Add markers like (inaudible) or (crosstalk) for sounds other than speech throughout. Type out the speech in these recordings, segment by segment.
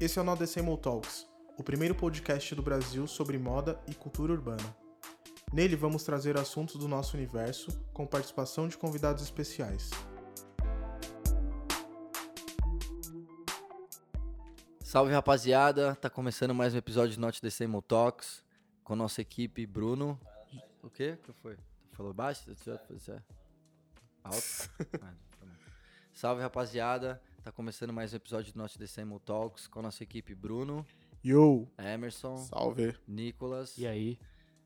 Esse é o Nodecemol Talks, o primeiro podcast do Brasil sobre moda e cultura urbana. Nele vamos trazer assuntos do nosso universo com participação de convidados especiais. Salve rapaziada, tá começando mais um episódio de Not Decemol Talks com nossa equipe Bruno. O quê? O que foi? Falou baixo? Alto? (laughs) Ah, tá. Salve rapaziada, tá começando mais um episódio de Not Decemol Talks com nossa equipe Bruno, Yo! Emerson, Salve! Nicolas, E aí?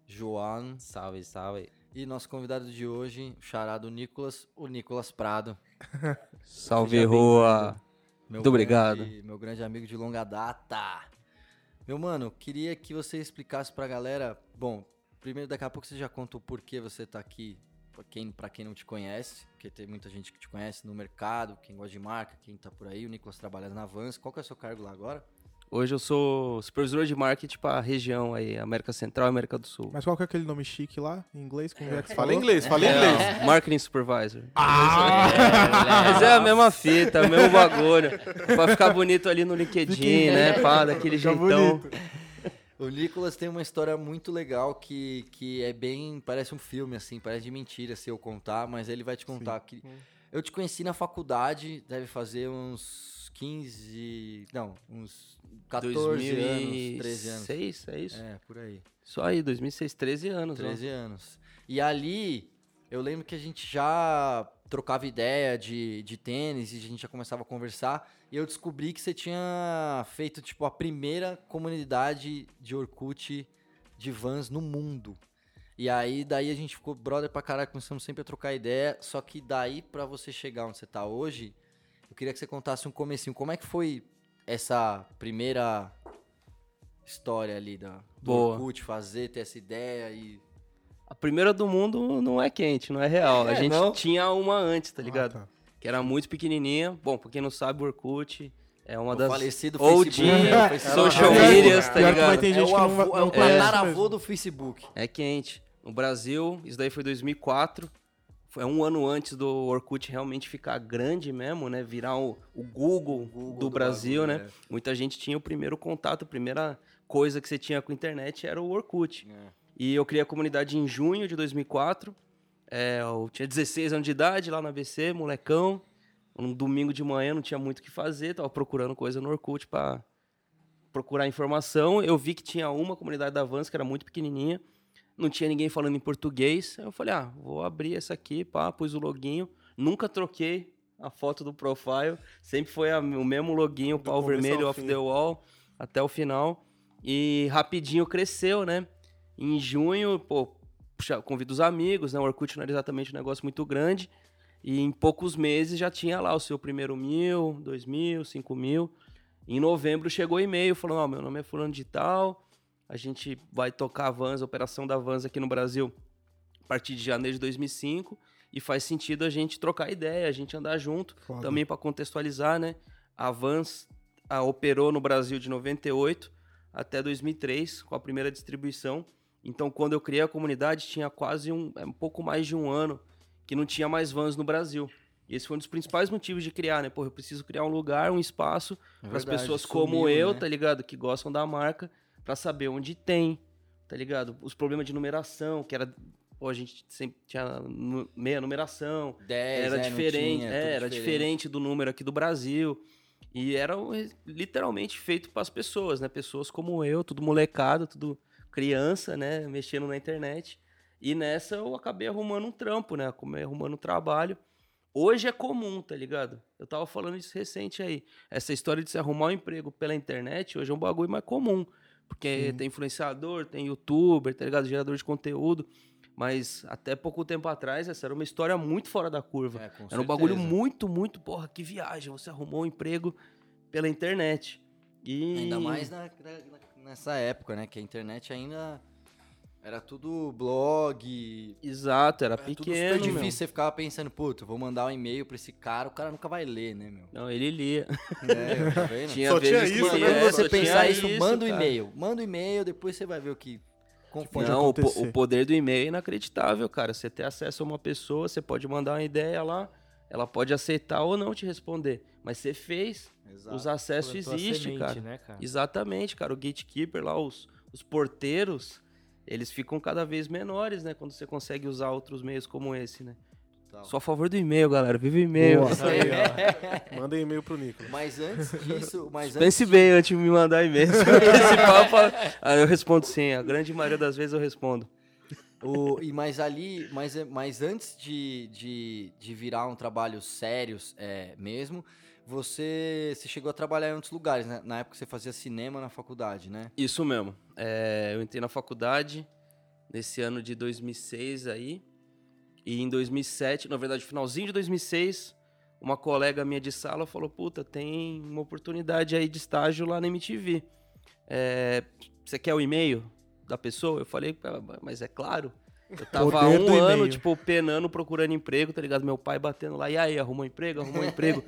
João Salve, salve. e nosso convidado de hoje, o charado Nicolas, o Nicolas Prado. (laughs) Salve, Rua. Meu Muito obrigado. grande- Meu grande amigo de longa data. Meu mano, queria que você explicasse pra galera. Bom, primeiro daqui a pouco você já conta o porquê você tá aqui. Pra quem, pra quem não te conhece, porque tem muita gente que te conhece no mercado, quem gosta de marca, quem tá por aí. O Nicolas trabalha na Vans. Qual que é o seu cargo lá agora? Hoje eu sou supervisor de marketing para a região aí, América Central e América do Sul. Mas qual que é aquele nome chique lá, em inglês? Como é que Fala (laughs) inglês, fala inglês. É, marketing supervisor. Ah! Mas é a mesma fita, o mesmo bagulho. Pra ficar bonito ali no LinkedIn, né? Pá, daquele jeitão. bonito. O Nicolas tem uma história muito legal que, que é bem. Parece um filme, assim, parece de mentira se eu contar, mas ele vai te contar. Que eu te conheci na faculdade, deve fazer uns 15. Não, uns 14 anos, 13 anos. 2006, é isso? É, por aí. Só aí, 2006, 13 anos. ó. 13 anos. E ali, eu lembro que a gente já trocava ideia de, de tênis e a gente já começava a conversar. E eu descobri que você tinha feito, tipo, a primeira comunidade de Orkut de vans no mundo. E aí, daí a gente ficou brother pra caralho, começamos sempre a trocar ideia. Só que daí, pra você chegar onde você tá hoje, eu queria que você contasse um comecinho. Como é que foi essa primeira história ali da, do Boa. Orkut, fazer, ter essa ideia e... A primeira do mundo não é quente, não é real. É, a gente não? tinha uma antes, tá ligado? Ah, tá. Que era muito pequenininha. Bom, pra quem não sabe, o Orkut é uma O das falecido OG Facebook, (laughs) social medias, tá ligado? É o, não avô, é o tataravô mesmo. do Facebook. É quente. No Brasil, isso daí foi 2004. Foi um ano antes do Orkut realmente ficar grande mesmo, né? Virar o, o Google, Google do, do Brasil, bagulho, né? é. Muita gente tinha o primeiro contato, a primeira coisa que você tinha com a internet era o Orkut. É. E eu criei a comunidade em junho de 2004. É, eu tinha 16 anos de idade lá na ABC, molecão. Um domingo de manhã não tinha muito o que fazer, tava procurando coisa no Orkut pra procurar informação. Eu vi que tinha uma comunidade da Vans que era muito pequenininha, não tinha ninguém falando em português. Aí eu falei, ah, vou abrir essa aqui, pá, pus o loginho. Nunca troquei a foto do profile, sempre foi a- o mesmo loginho, Do pau vermelho, off the wall, até o final. E rapidinho cresceu, né? Em junho, pô, puxa, convido os amigos, né? O Orkut não era exatamente um negócio muito grande. E em poucos meses já tinha lá o seu primeiro mil, dois mil, cinco mil. Em novembro chegou e-mail falando: Ó, meu nome é Fulano de Tal, a gente vai tocar a Vans, a operação da Vans aqui no Brasil a partir de janeiro de 2005. E faz sentido a gente trocar ideia, a gente andar junto. Foda. Também para contextualizar, né? A Vans a, operou no Brasil de 98 até 2003 com a primeira distribuição. Então, quando eu criei a comunidade, tinha quase um, é, um pouco mais de um ano que não tinha mais Vans no Brasil. E esse foi um dos principais motivos de criar, né? Pô, eu preciso criar um lugar, um espaço É para as pessoas sumiu, como eu, né? tá ligado? Que gostam da marca, para saber onde tem, tá ligado? Os problemas de numeração, que era. Pô, a gente sempre tinha meia numeração, 10, era é, diferente, tinha, é, era diferente do número aqui do Brasil. E era literalmente feito para as pessoas, né? Pessoas como eu, tudo molecada, tudo criança, né? Mexendo na internet. E nessa eu acabei arrumando um trampo, né? Acabei arrumando um trabalho. Hoje é comum, tá ligado? Eu tava falando isso recente aí. Essa história de se arrumar um emprego pela internet hoje é um bagulho mais comum. Porque tem influenciador, tem youtuber, tá ligado? Gerador de conteúdo. Mas até pouco tempo atrás, essa era uma história muito fora da curva. É, Era um bagulho certeza. muito, muito, porra, que viagem. Você arrumou um emprego pela internet. E... Ainda mais na- na- nessa época, né? Que a internet ainda era tudo blog. Exato, era Era tudo pequeno, meu. difícil. Você ficava pensando, puta, vou mandar um e-mail pra esse cara, o cara nunca vai ler, né, meu? Não, ele lia. É, tá vendo? (laughs) Tinha Só tinha que isso, né, é, você só pensar tinha isso, manda um e-mail. Manda um e-mail, depois você vai ver o que. Pode Não, o, o poder do e-mail é inacreditável, cara. Você ter acesso a uma pessoa, você pode mandar uma ideia lá, ela pode aceitar ou não te responder. Mas você fez, Exato. os acessos existem, cara. Né, cara? Exatamente, cara. O gatekeeper lá, os, os porteiros, eles ficam cada vez menores, né? Quando você consegue usar outros meios como esse, né? Total. Sou a favor do e-mail, galera. Viva o e-mail. Aí, ó. (laughs) Manda e-mail pro Nicolas. Mas antes disso, (laughs) mas antes Pense bem antes de me mandar e-mail. Ah, eu respondo sim. A grande maioria das vezes eu respondo. O, e mas ali, mas, mas antes de, de, de virar um trabalho sério é, mesmo, você, você chegou a trabalhar em outros lugares, né? Na época você fazia cinema na faculdade, né? Isso mesmo. É, eu entrei na faculdade nesse ano de 2006 aí. E em 2007, na verdade, finalzinho de 2006, uma colega minha de sala falou: Puta, tem uma oportunidade aí de estágio lá na MTV. É, você quer o e-mail da pessoa? Eu falei: "Ah, Mas é claro. Eu (laughs) tava há um ano, tipo, penando, procurando emprego, tá ligado? Meu pai batendo lá, e aí, arrumou emprego? Arrumou (laughs) emprego.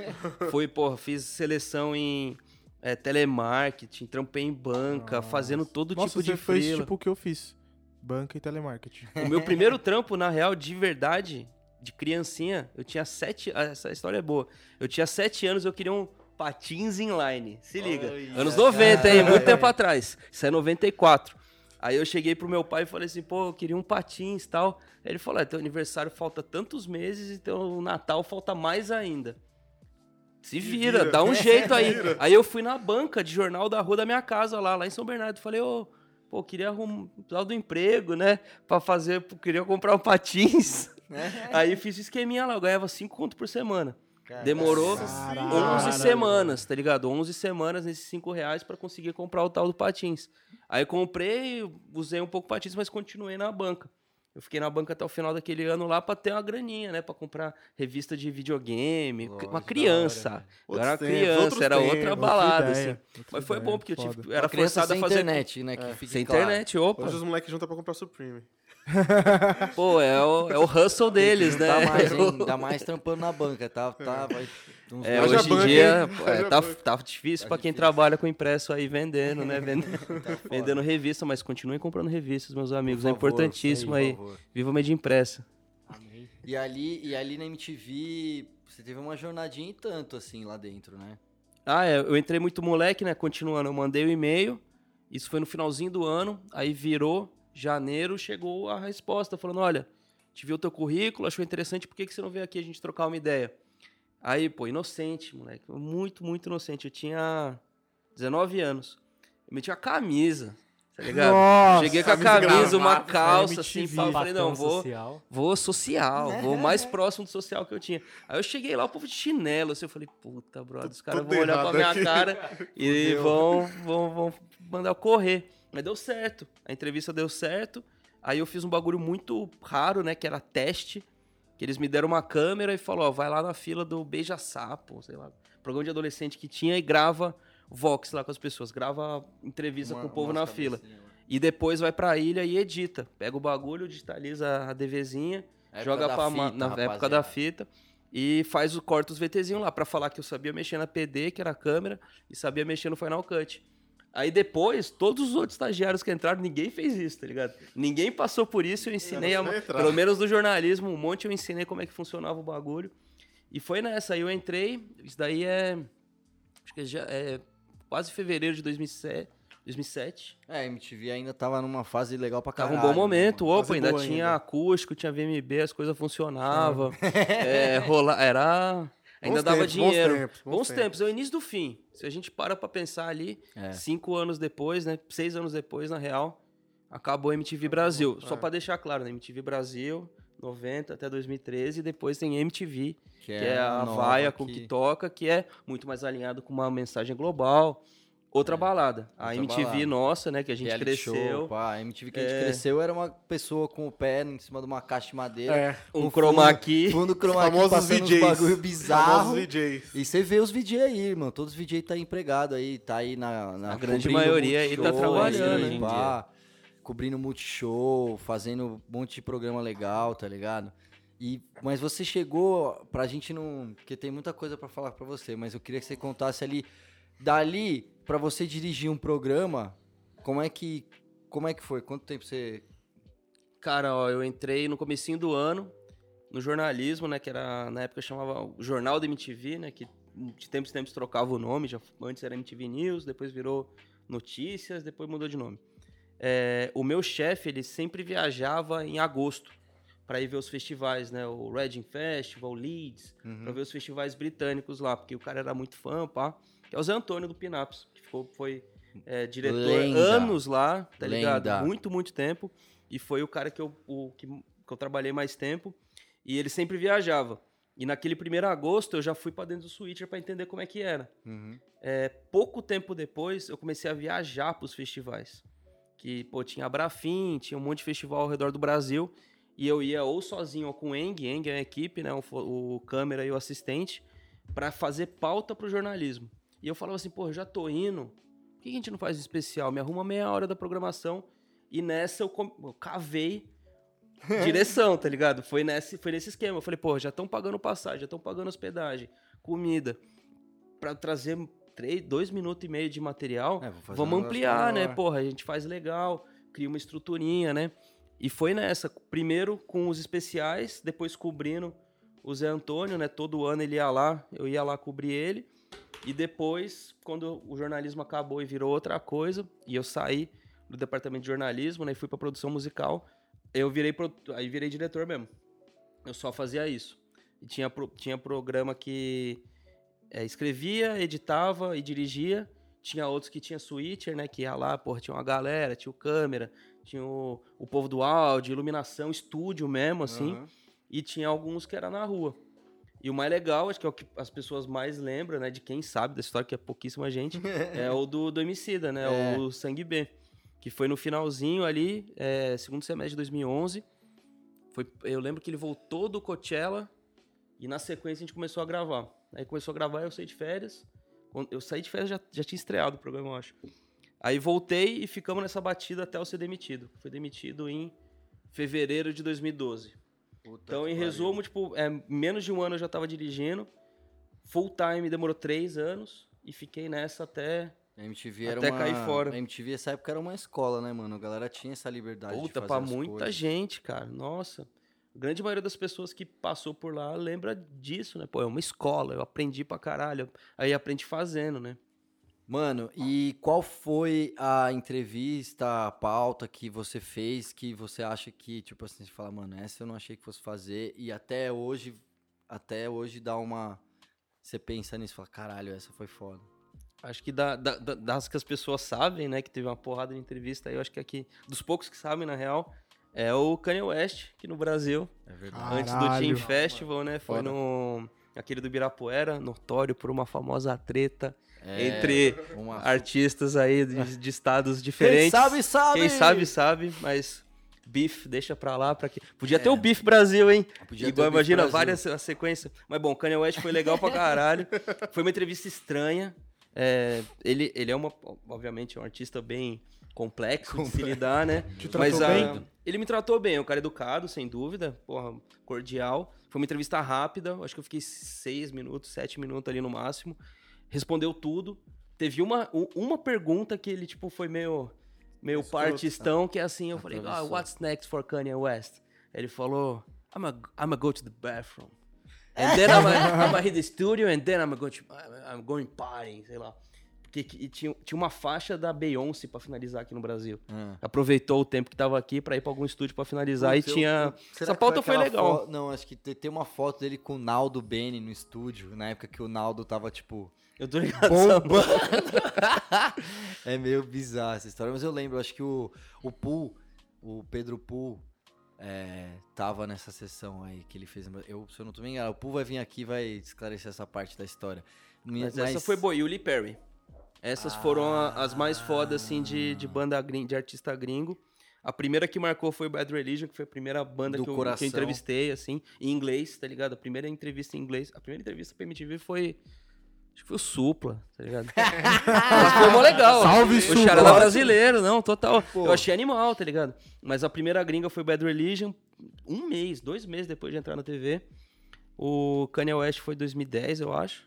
Fui, porra, fiz seleção em é, telemarketing, trampei em banca, Nossa. fazendo todo Nossa, tipo de você fez freela. tipo o que eu fiz. Banca e telemarketing. O meu primeiro (laughs) trampo, na real, de verdade, de criancinha, eu tinha sete. ah, Essa história é boa. Eu tinha sete anos, eu queria um patins inline. Se liga. Olha, Anos 90, hein? cara. Muito tempo atrás. Isso é 94. Aí eu cheguei pro meu pai e falei assim, pô, eu queria um patins e tal. Aí ele falou, é, teu aniversário falta tantos meses e teu Natal falta mais ainda. Se vira, vira. dá um (laughs) jeito aí. Aí eu fui na banca de jornal da rua da minha casa lá, lá em São Bernardo. Falei, ô, pô, queria arrumar do emprego, né? Pra fazer, queria comprar um patins. Aí fiz o esqueminha lá, eu ganhava 5 conto por semana. Demorou Caralho. 11 semanas, tá ligado? 11 semanas nesses 5 reais pra conseguir comprar o tal do patins. Aí comprei, usei um pouco patins, mas continuei na banca. Eu fiquei na banca até o final daquele ano lá pra ter uma graninha, né? Pra comprar revista de videogame. Lógico, uma criança. Eu era uma criança, era tempos, outra balada, ideia, assim. outra Mas foi ideia, bom, porque eu tive, era Uma criança forçado a sem fazer... internet, né? Que fique Sem claro. internet, opa. Hoje os moleques juntam pra comprar Supreme. (laughs) Pô, é o, é o hustle deles, né? Tá mais, hein? (laughs) Ainda mais trampando na banca, tá? tá vai, uns É, dois Haja hoje em dia é, tá, tá difícil Tá pra quem difícil. trabalha com impresso aí vendendo, né? Vendendo, (laughs) Tá foda. vendendo revista, mas continuem comprando revistas, meus amigos. É favor, importantíssimo por aí. Viva a mídia impressa. Amém. E ali, e ali na MTV, você teve uma jornadinha e tanto, assim, lá dentro, né? Ah, é, eu entrei muito moleque, né? Continuando, eu mandei o e-mail. Isso foi no finalzinho do ano. Aí virou janeiro, chegou a resposta falando: olha, te viu o teu currículo, achou interessante, por que, que você não veio aqui a gente trocar uma ideia? Aí, pô, inocente, moleque. Muito, muito inocente. Eu tinha 19 anos. Eu meti a camisa, tá ligado? Nossa, Cheguei com a camisa uma gravata, calça, assim, eu falei, não, vou, social. Vou social, vou mais próximo do social que eu tinha. Aí eu cheguei lá, o povo de chinelo, assim, eu falei, puta, brother, os caras vão olhar pra minha aqui. cara (laughs) e vão, vão, vão mandar eu correr. Mas deu certo, a entrevista deu certo. Aí eu fiz um bagulho muito raro, né, que era teste, que eles me deram uma câmera e falou, ó, vai lá na fila do Beija Sapo, sei lá, programa de adolescente que tinha e grava Vox lá com as pessoas, grava entrevista com o povo na fila. E depois vai pra ilha e edita. Pega o bagulho, digitaliza a DVzinha, Época joga pra fita, ma- na época rapaziada. da fita e faz o corta os VTzinhos lá pra falar que eu sabia mexer na PD, que era a câmera, e sabia mexer no Final Cut. Aí depois, todos os outros estagiários que entraram, ninguém fez isso, tá ligado? Ninguém passou por isso, eu ensinei, a, você entrar. pelo menos no jornalismo, um monte eu ensinei como é que funcionava o bagulho. E foi nessa, aí eu entrei, isso daí é, acho que já é quase fevereiro de 2007, 2007. É, a MTV ainda tava numa fase legal pra Tava caralho. um bom momento, né, opa, Fase ainda tinha ainda. acústico, tinha VMB, as coisas funcionavam. (laughs) é, rola, era. Ainda Bons dava tempos, bons dinheiro. tempos, bons bons tempos. tempos, é o início do fim. Se a gente para pra pensar ali, É. cinco anos depois, né? Seis anos depois, na real, acabou a MTV Brasil. Só É. pra deixar claro, né? MTV Brasil, 90 até 2013, e depois tem MTV, Que que é a nova vaia com que toca, que é muito mais alinhado com uma mensagem global. Outra balada. A outra MTV balada. nossa, né? Que a gente reality cresceu. Show, pá, a MTV que a gente É. cresceu era uma pessoa com o pé em cima de uma caixa de madeira. É. Um chroma key. Fundo chroma key Famosos passando uns bagulho bizarro. VJs. E você vê os VJ aí, irmão. Todos os VJ tá empregado aí, tá aí na. na A grande maioria aí tá trabalhando, aí, hein? pá, Cobrindo multishow, fazendo um monte de programa legal, tá ligado? E, mas você chegou pra gente não. Porque tem muita coisa pra falar pra você, mas eu queria que você contasse ali. Dali, pra você dirigir um programa, como é que. Como é que foi? Quanto tempo você. Cara, ó, eu entrei no comecinho do ano no jornalismo, né, que era na época chamava o Jornal da MTV, né, que de tempos em tempos trocava o nome, já, antes era MTV News, depois virou Notícias, depois mudou de nome. É, o meu chefe, ele sempre viajava em agosto para ir ver os festivais, né? O Reading Festival, Leeds, Uhum. para ver os festivais britânicos lá, porque o cara era muito fã, pá. Que é o Zé Antônio do Pinaps, foi é, diretor Lenda. anos lá, tá ligado? Lenda. Muito, muito tempo. E foi o cara que eu, o, que, que eu trabalhei mais tempo. E ele sempre viajava. E naquele primeiro agosto eu já fui para dentro do Switcher para entender como é que era. Uhum. É, pouco tempo depois, eu comecei a viajar para os festivais. Que, pô, tinha a Brafim, tinha um monte de festival ao redor do Brasil. E eu ia ou sozinho ou com o Eng, Eng é a equipe, né? O, o câmera e o assistente, para fazer pauta pro jornalismo. E eu falava assim, pô, já tô indo, por que a gente não faz um especial? Me arruma meia hora da programação. E nessa eu, com- eu cavei (laughs) direção, tá ligado? Foi nesse, foi nesse esquema. Eu falei, pô, já estão pagando passagem, já estão pagando hospedagem, comida. Pra trazer três, dois minutos e meio de material, É, vamos ampliar, né? Porra, a gente faz legal, cria uma estruturinha, né? E foi nessa. Primeiro com os especiais, depois cobrindo o Zé Antônio, né? Todo ano ele ia lá, eu ia lá cobrir ele. E depois, quando o jornalismo acabou e virou outra coisa, e eu saí do departamento de jornalismo, né? E fui pra produção musical, eu virei, aí virei diretor mesmo. Eu só fazia isso. E tinha, pro- tinha programa que é, escrevia, editava e dirigia. Tinha outros que tinha switcher, né? Que ia lá, porra, tinha uma galera, tinha o câmera, tinha o, o povo do áudio, iluminação, estúdio mesmo, assim. Aham. E tinha alguns que era na rua. E o mais legal, acho que é o que as pessoas mais lembram, né? De quem sabe da história, que é pouquíssima gente, (laughs) é o do, do Emicida, né? É. O Sangue B. Que foi no finalzinho ali, é, segundo semestre de 2011. Foi, eu lembro que ele voltou do Coachella e na sequência a gente começou a gravar. Aí começou a gravar, eu saí de férias. Eu saí de férias, já, já tinha estreado o programa, eu acho. Aí voltei e ficamos nessa batida até eu ser demitido. Fui demitido em fevereiro de 2012. Puta Então, em pariu. resumo, tipo, é, menos de um ano eu já tava dirigindo. Full time demorou três anos e fiquei nessa até. A MTV era Até uma... cair fora. A MTV, essa época, era uma escola, né, mano? A galera tinha essa liberdade de Puta, fazer pra muita coisas. gente, cara. Nossa. A grande maioria das pessoas que passou por lá lembra disso, né? Pô, é uma escola, eu aprendi pra caralho. Aí aprendi fazendo, né? Mano, e qual foi a entrevista, a pauta que você fez que você acha que, tipo assim, você fala, mano, essa eu não achei que fosse fazer e até hoje, até hoje dá uma... Você pensa nisso e fala, caralho, essa foi foda. Acho que da- da- da- das que as pessoas sabem, né? Que teve uma porrada de entrevista aí, eu acho que aqui, dos poucos que sabem, na real, é o Kanye West, que no Brasil, É verdade. Antes do. Team Festival, né? Foi Foda. no. Aquele do Ibirapuera, notório por uma famosa treta É, entre uma... artistas aí de, de estados Quem diferentes. sabe, sabe! Quem sabe, sabe, mas Beef, deixa pra lá. Pra que... Podia ter o Beef Brasil, hein? É. Podia ter Igual, o imagina, várias a sequência. Mas bom, Kanye West foi legal pra caralho. (laughs) foi uma entrevista estranha. É, ele, ele é uma, obviamente, um artista bem complexo de se lidar, né? Te tratou Mas bem? ele me tratou bem, é um cara educado, sem dúvida, porra, cordial. Foi uma entrevista rápida, acho que eu fiquei seis minutos, sete minutos ali no máximo. Respondeu tudo. Teve uma, uma pergunta que ele, tipo, foi meio, meio Escroto. partistão, que é assim, eu falei, ah, what's next for Kanye West? Ele falou, I'm a, I'm a go to the bathroom. (laughs) And then I'm a, I'm a hit the studio, and then I'm a go to, I'm going party, sei lá. Porque que- e tinha, tinha uma faixa da Beyoncé pra finalizar aqui no Brasil. Ah. Aproveitou o tempo que tava aqui pra ir pra algum estúdio pra finalizar Putz, e tinha. eu- Essa pauta foi aquela legal. Não, acho que te- tem uma foto dele com o Naldo Bene no estúdio, na época que o Naldo tava, tipo, Eu tô ligado. essa- (laughs) é meio bizarra essa história, mas eu lembro, acho que o, o Pool, o Pedro Pool, é, tava nessa sessão aí que ele fez. Eu, se eu não tô me enganado, o Pool vai vir aqui e vai esclarecer essa parte da história. Mas, essa foi boa. E o Lee Perry. Essas foram a- as mais fodas, assim, de, de banda gring, de artista gringo. A primeira que marcou foi o Bad Religion, que foi a primeira banda que eu, que eu entrevistei, assim, em inglês, tá ligado? A primeira entrevista em inglês. A primeira entrevista pra MTV foi. Acho que foi o Supla, tá ligado? (laughs) Mas foi mó legal. Salve, o Supla. Charada brasileiro, não, total. Pô. Eu achei animal, tá ligado? Mas a primeira gringa foi Bad Religion, um mês, dois meses depois de entrar na TV. O Kanye West foi 2010, eu acho.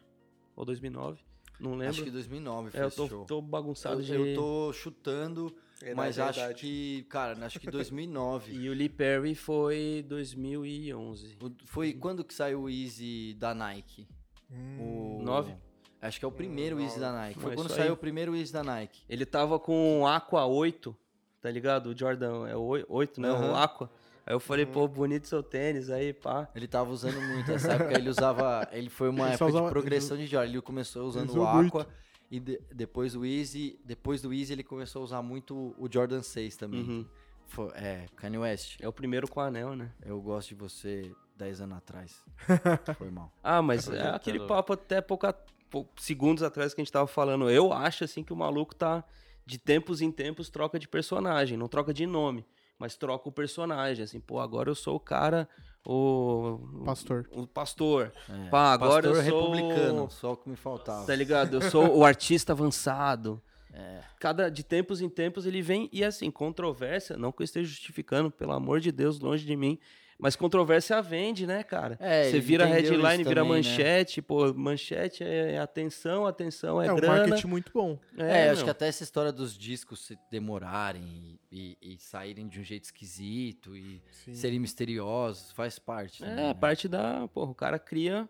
Ou 2009, não lembro. Acho que 2009 foi É, eu tô, show. tô bagunçado eu, de... eu tô chutando, É mas é acho que, cara, acho que 2009. (laughs) E o Lee Perry foi 2011. O- Foi quando que saiu o Easy da Nike? Hum, O... Nove? Acho que é o primeiro Easy da Nike. Foi quando saiu aí. o primeiro Easy da Nike. Ele tava com o Aqua 8, tá ligado? O Jordan é o oi- 8, né? Aham. O Aqua. Aí eu falei, pô, bonito seu tênis aí, pá. Ele tava usando muito. Nessa época ele usava. Ele foi uma Ele época usava- de progressão de Jordan. Ele começou usando usou o Aqua. E de- depois do Easy. Depois do Easy ele começou a usar muito o Jordan 6 também. Uhum. Foi- é, Kanye West. É o primeiro com anel, né? Eu gosto de você 10 anos atrás. (laughs) Foi mal. Ah, mas é Projetando. aquele papo até pouca, pou- segundos atrás que a gente tava falando. Eu acho, assim, que o maluco tá, de tempos em tempos, troca de personagem. Não troca de nome, mas troca o personagem. Assim, pô, agora eu sou o cara, o... Pastor. O pastor. É, Pá, agora Pastor eu sou... republicano, só o que me faltava. Tá ligado? Eu sou o artista avançado. (laughs) É. Cada de tempos em tempos ele vem e assim, controvérsia, não que eu esteja justificando, pelo amor de Deus, longe de mim, mas controvérsia vende, né, cara? É, Você vira headline, vira também, né? manchete, pô, manchete é atenção, atenção é, É, um grana. marketing muito bom. É, acho meu. que até essa história dos discos se demorarem e, e- e saírem de um jeito esquisito e Sim. serem misteriosos faz parte. também, É, né? parte da, porra, o cara cria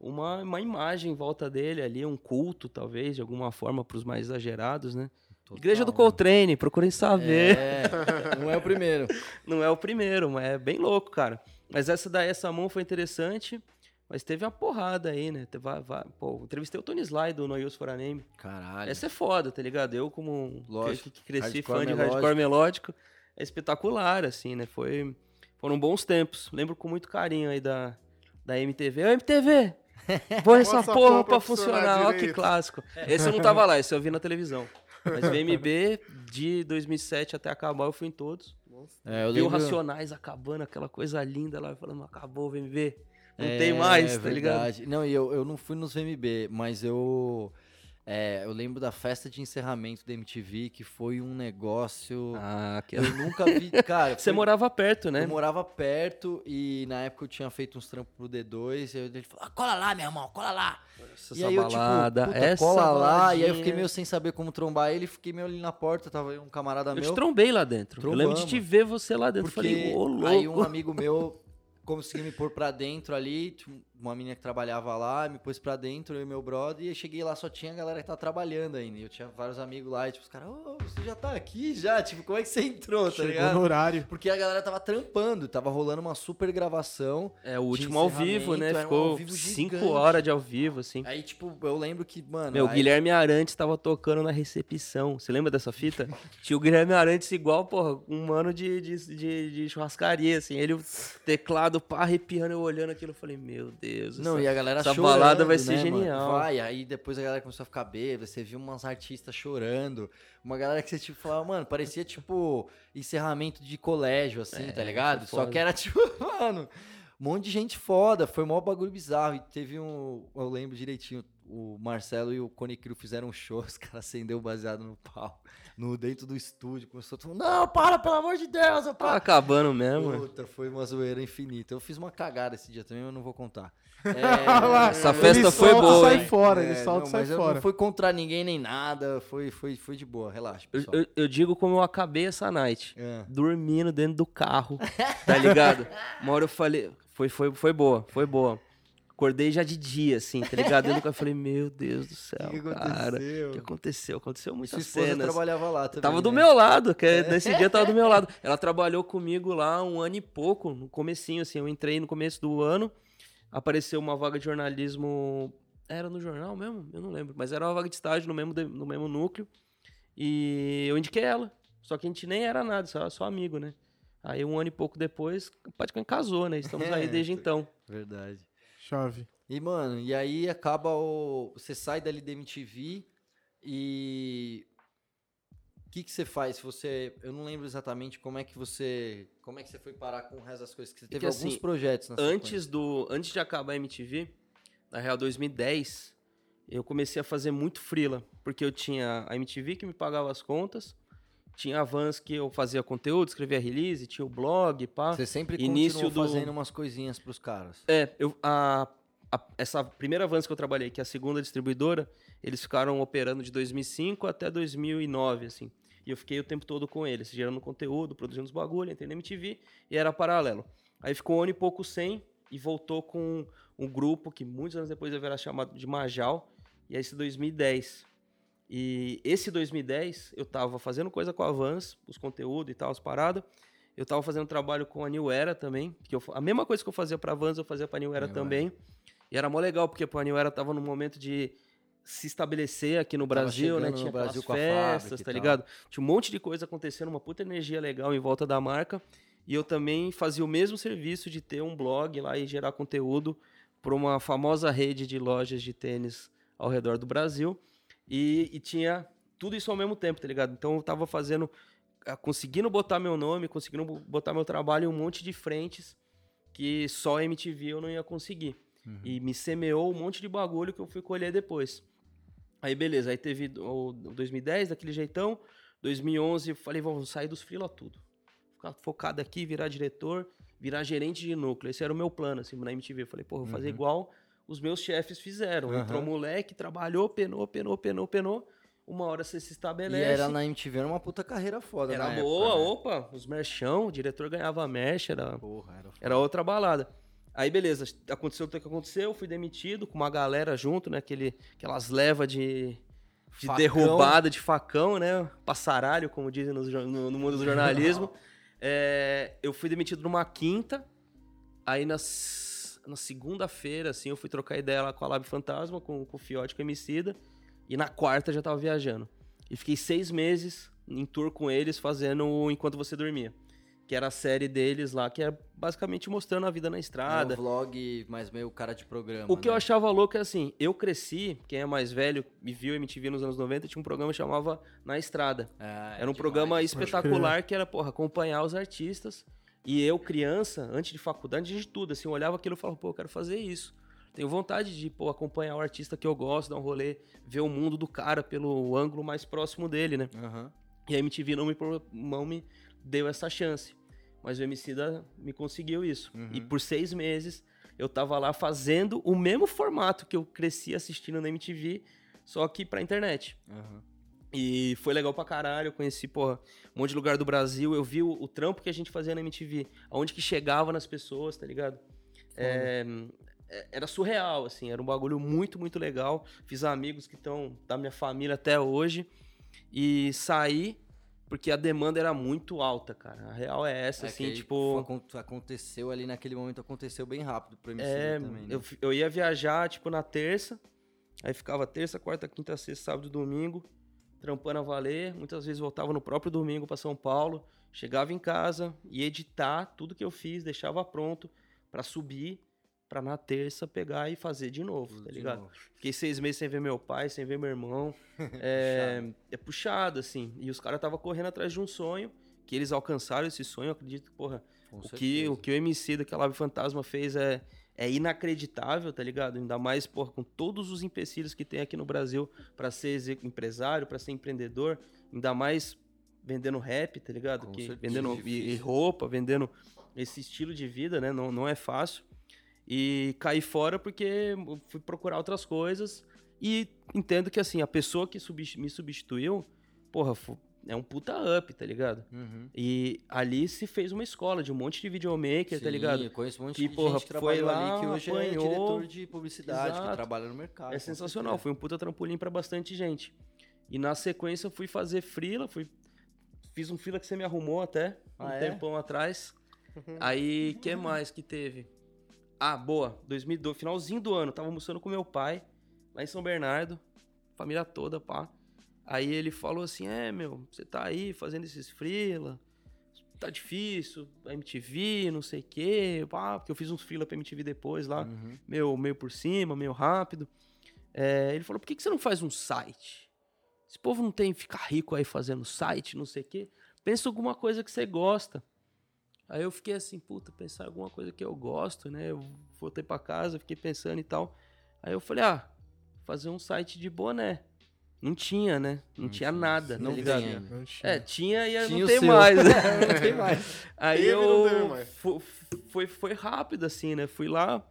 uma, uma imagem em volta dele ali, um culto, talvez, de alguma forma, para os mais exagerados, né? Total, Igreja do né? Coltrane, procurem saber. É, não é o primeiro. (laughs) Não é o primeiro, mas é bem louco, cara. Mas essa daí, essa mão foi interessante, mas teve uma porrada aí, né? Teve, va- va- pô, entrevistei o Tony Sly do No Use for a Name. Caralho. Essa é foda, tá ligado? Eu, como um Lógico. que, que cresci Hardcore fã de melódico. hardcore melódico, é espetacular, assim, né? Foi, foram bons tempos. Lembro com muito carinho aí da, da MTV. Ô, MTV! (laughs) Põe essa porra pra funcionar funcionar, ó que clássico. Esse eu não tava lá, esse eu vi na televisão. Mas VMB, de 2007 até acabar, eu fui em todos. É, eu Vi o lembro... Racionais acabando, aquela coisa linda lá, falando, acabou o VMB. Não É, tem mais, é tá ligado? verdade. Não, e eu, eu não fui nos VMB, mas eu... é, eu lembro da festa de encerramento da MTV, que foi um negócio... Ah, que... Eu nunca vi... Cara, (laughs) Você foi- morava perto, né? Eu morava perto e na época eu tinha feito uns trampos pro D2 e aí ele falou, ah, cola lá, meu irmão, cola lá. Essa e aí eu, tipo, balada, essa cola lá. E aí eu fiquei baladinha. meio sem saber como trombar ele, fiquei meio ali na porta, tava um camarada Eu meu. te trombei lá dentro. Eu lembro de Trombamos. te ver você lá dentro. Porque Falei, ô, louco. aí um amigo meu conseguiu me pôr pra dentro ali, tinha uma menina que trabalhava lá, me pôs pra dentro, eu e meu brother, e aí cheguei lá, só tinha a galera que tá trabalhando ainda. E eu tinha vários amigos lá, e tipo, os caras, ô, você já tá aqui já? (laughs) Tipo, como é que você entrou, tá Chegou ligado? no horário. Porque a galera tava trampando, tava rolando uma super gravação. É, o último ao vivo, né? um Ficou ao vivo cinco horas de ao vivo, assim. Aí, tipo, eu lembro que, mano. Meu, o aí- Guilherme Arantes tava tocando na recepção. Você lembra dessa fita? (laughs) Tinha o Guilherme Arantes igual, porra, um mano de, de, de, de churrascaria, assim. Ele, o teclado, pá, arrepiando, eu olhando aquilo, eu falei, meu Deus. Não, essa- e a galera essa chorando, balada vai ser né, mano? genial. Vai, aí depois a galera começou a ficar bêbada, você viu umas artistas chorando, uma galera que você tipo falava, mano, parecia tipo encerramento de colégio, assim, É, tá ligado? Só que era (laughs) tipo, mano, um monte de gente foda, foi mó bagulho bizarro. E teve um, eu lembro direitinho, o Marcelo e o Cone Crew fizeram um show, (laughs) os caras acenderam baseado no pau, no dentro do estúdio, começou todo mundo, não, para, pelo amor de Deus, eu Tá para. acabando mesmo. Puta, foi uma zoeira infinita. Eu fiz uma cagada esse dia também, mas não vou contar. (laughs) Lá, essa ele festa foi solta e boa, sai hein? fora, ele É, solta não, e sai mas eu fora. Não foi contra ninguém nem nada, foi, foi, foi de boa, relaxa, Eu, pessoal. eu- eu digo como eu acabei essa night. É. Dormindo dentro do carro, (laughs) tá ligado? Uma hora eu falei, foi, foi, foi boa, foi boa. Acordei já de dia, assim, tá ligado? Do eu falei, meu Deus do céu, O que cara. O que aconteceu? Aconteceu Sua muitas esposa cenas. trabalhava lá também, Tava do né? meu lado, que é- nesse dia tava do meu lado. Ela trabalhou comigo lá um ano e pouco, no comecinho, assim. Eu entrei no começo do ano, apareceu uma vaga de jornalismo. Era no jornal mesmo? Eu não lembro. Mas era uma vaga de estágio no mesmo, no mesmo núcleo. E eu indiquei ela. Só que a gente nem era nada, só, só amigo, né? Aí um ano e pouco depois, praticamente casou, né? Estamos aí É, desde então. Verdade. Chove. E, mano, e aí acaba o... Você sai dali da MTV e... O que que você faz? Você... Eu não lembro exatamente como é que você... Como é que você foi parar com o resto das coisas. Que você teve que, alguns assim, projetos na antes do antes de acabar a MTV, na real 2010, eu comecei a fazer muito freela, porque eu tinha a MTV que me pagava as contas, tinha a Vans que eu fazia conteúdo, escrevia release, tinha o blog, pá. Você sempre Início do- fazendo umas coisinhas pros caras. É, eu, a, a- essa primeira Vans que eu trabalhei, que é a segunda distribuidora, eles ficaram operando de 2005 até 2009, assim. E eu fiquei o tempo todo com eles, gerando conteúdo, produzindo os bagulho, entrei na MTV e era paralelo. Aí ficou um ano e pouco sem e voltou com um grupo que muitos anos depois era chamado de Majal, e é esse 2010. E esse 2010, eu tava fazendo coisa com a Vans, os conteúdos e tal, as paradas. Eu tava fazendo trabalho com a New Era também, que eu, a mesma coisa que eu fazia pra Vans, eu fazia pra New Era New também. E era mó legal, porque pô, a New Era tava num momento de se estabelecer aqui no Tava Brasil, né? Tinha Brasil festas, tá ligado? Tinha um monte de coisa acontecendo, uma puta energia legal em volta da marca. E eu também fazia o mesmo serviço de ter um blog lá e gerar conteúdo para uma famosa rede de lojas de tênis ao redor do Brasil. E, e tinha tudo isso ao mesmo tempo, tá ligado? Então eu tava fazendo, ah, conseguindo botar meu nome, conseguindo bo- botar meu trabalho em um monte de frentes que só a MTV eu não ia conseguir. E me semeou um monte de bagulho que eu fui colher depois. Aí beleza, aí teve o 2010 daquele jeitão, 2011 eu falei, vamos sair dos freela tudo. Ficar focado aqui, virar diretor, virar gerente de núcleo. Esse era o meu plano, assim, na MTV. Eu falei, pô, vou fazer igual os meus chefes fizeram. Entrou Aham. moleque, trabalhou, penou, penou, penou, penou. Uma hora você se E estabelece. era na MTV, era uma puta carreira foda Era na boa, época, né? opa, os merchão, o diretor ganhava merch, era, Porra, era era outra balada. Aí, beleza, aconteceu o que aconteceu, fui demitido com uma galera junto, né? Aquele, aquelas levas de, de Facão. derrubada de facão, né? Passaralho, como dizem no, no- no mundo do jornalismo. (laughs) É, eu fui demitido numa quinta, aí nas, na segunda-feira, assim, eu fui trocar ideia lá com a Lab Fantasma, com, com o Fiote, com o Emicida, e na quarta já tava viajando. E fiquei seis meses em tour com eles, fazendo o Enquanto Você Dormia. Que era a série deles lá, que é basicamente mostrando a vida na Era estrada. um vlog, mas meio cara de programa. O que eu né? achava louco é assim, eu cresci, quem é mais velho e viu MTV nos anos 90, tinha um programa que chamava Na Estrada. É, Era um demais. programa espetacular que era, porra, acompanhar os artistas. E eu, criança, antes de faculdade, antes de tudo, assim, eu olhava aquilo e falava, pô, eu quero fazer isso. Tenho vontade de, pô, acompanhar o artista que eu gosto, dar um rolê, ver o mundo do cara pelo ângulo mais próximo dele, né? Aham. E a MTV não me, não me deu essa chance. Mas o Emicida me conseguiu isso. E por seis meses eu tava lá fazendo o mesmo formato que eu cresci assistindo na MTV, só que pra internet. Aham. E foi legal pra caralho, eu conheci, porra, um monte de lugar do Brasil, eu vi o, o trampo que a gente fazia na MTV, aonde que chegava nas pessoas, tá ligado? É, é, era surreal, assim, era um bagulho muito, muito legal. Fiz amigos que estão da minha família até hoje. E saí porque a demanda era muito alta, cara. A real é essa, É assim, tipo. acon- Aconteceu ali naquele momento, aconteceu bem rápido pro MC É, também. né? eu, eu ia viajar, tipo, na terça, aí ficava terça, quarta, quinta, sexta, sábado domingo, trampando a valer. Muitas vezes voltava no próprio domingo para São Paulo, chegava em casa, ia editar tudo que eu fiz, deixava pronto pra subir, pra na terça pegar e fazer de novo, tá de ligado? novo. Fiquei seis meses sem ver meu pai, sem ver meu irmão. (laughs) É, é puxado, assim. E os caras estavam correndo atrás de um sonho, que eles alcançaram esse sonho, eu acredito que, porra, Com o que, o que o MC daquela Lave Fantasma fez é, é inacreditável, tá ligado? Ainda mais, porra, com todos os empecilhos que tem aqui no Brasil pra ser empresário, pra ser empreendedor, ainda mais vendendo rap, tá ligado? Com Que, certeza, vendendo e- e roupa, vendendo esse estilo de vida, né? Não, não é fácil. E caí fora porque fui procurar outras coisas e entendo que, assim, a pessoa que me substituiu, porra, é um puta up, tá ligado? Uhum. E ali se fez uma escola de um monte de videomaker, tá Sim, ligado? Eu conheço um monte Que, de porra, gente que foi lá, ali que hoje é apanhou. diretor de publicidade, que Exato. trabalha no mercado. É sensacional, certeza. foi um puta trampolim pra bastante gente. E na sequência eu fui fazer frila, fui fiz um frila que você me arrumou até um Ah, é? tempão atrás. (laughs) Aí, que mais que teve? Ah, boa, 2012, finalzinho do ano, tava almoçando com meu pai lá em São Bernardo, família toda, pá. Aí ele falou assim: "É, meu, você tá aí fazendo esses frila, tá difícil, MTV, não sei o quê, pá, porque eu fiz uns frila pra MTV depois lá Uhum. meio, meio por cima, meio rápido. É, ele falou, por que, que você não faz um site? Esse povo não tem que ficar rico aí fazendo site, não sei o quê. Pensa alguma coisa que você gosta. Aí eu fiquei assim, puta, pensar alguma coisa que eu gosto, né? Eu voltei pra casa, fiquei pensando e tal. Aí eu falei, ah, fazer um site de boné. Não tinha, né? Não, tinha nada, Não ligado? tem. Não tinha. É, tinha e Tinha não tem seu. mais, né? (laughs) não tem mais. Aí Teve não eu mais. foi, foi rápido assim, né? Fui lá,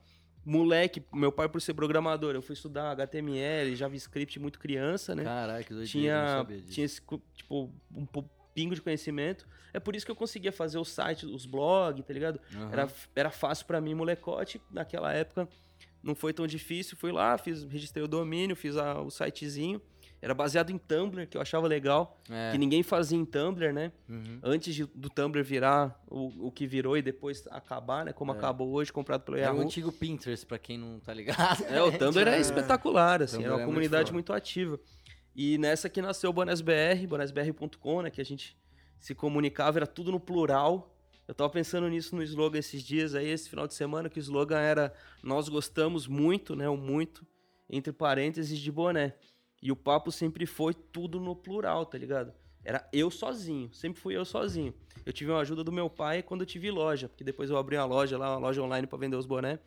moleque, meu pai por ser programador, eu fui estudar HTML, JavaScript muito criança, né? Caralho, que doideira, não tinha sabia disso. tinha esse tipo um pingo de conhecimento. É por isso que eu conseguia fazer o site, os blogs, tá ligado? Aham. Era, era fácil pra mim, molecote, naquela época não foi tão difícil. Fui lá, fiz, registrei o domínio, fiz a- o sitezinho. Era baseado em Tumblr, que eu achava legal, É. que ninguém fazia em Tumblr, né? Uhum. Antes de- do Tumblr virar o, o que virou e depois acabar, né? Como É. acabou hoje, comprado pelo Era o Yahoo. antigo Pinterest, pra quem não tá ligado. É, o Tumblr é, (laughs) É. espetacular, assim, Tumblr era uma é muito comunidade foda. muito, ativa. E nessa que nasceu o BonésBR, bonesbr.com, né, que a gente se comunicava, era tudo no plural. Eu tava pensando nisso no slogan esses dias aí, esse final de semana, que o slogan era nós gostamos muito, né, o muito, entre parênteses de boné. E o papo sempre foi tudo no plural, tá ligado? Era eu sozinho, sempre fui eu sozinho. Eu tive uma ajuda do meu pai quando eu tive loja, porque depois eu abri uma loja lá, uma loja online para vender os bonés.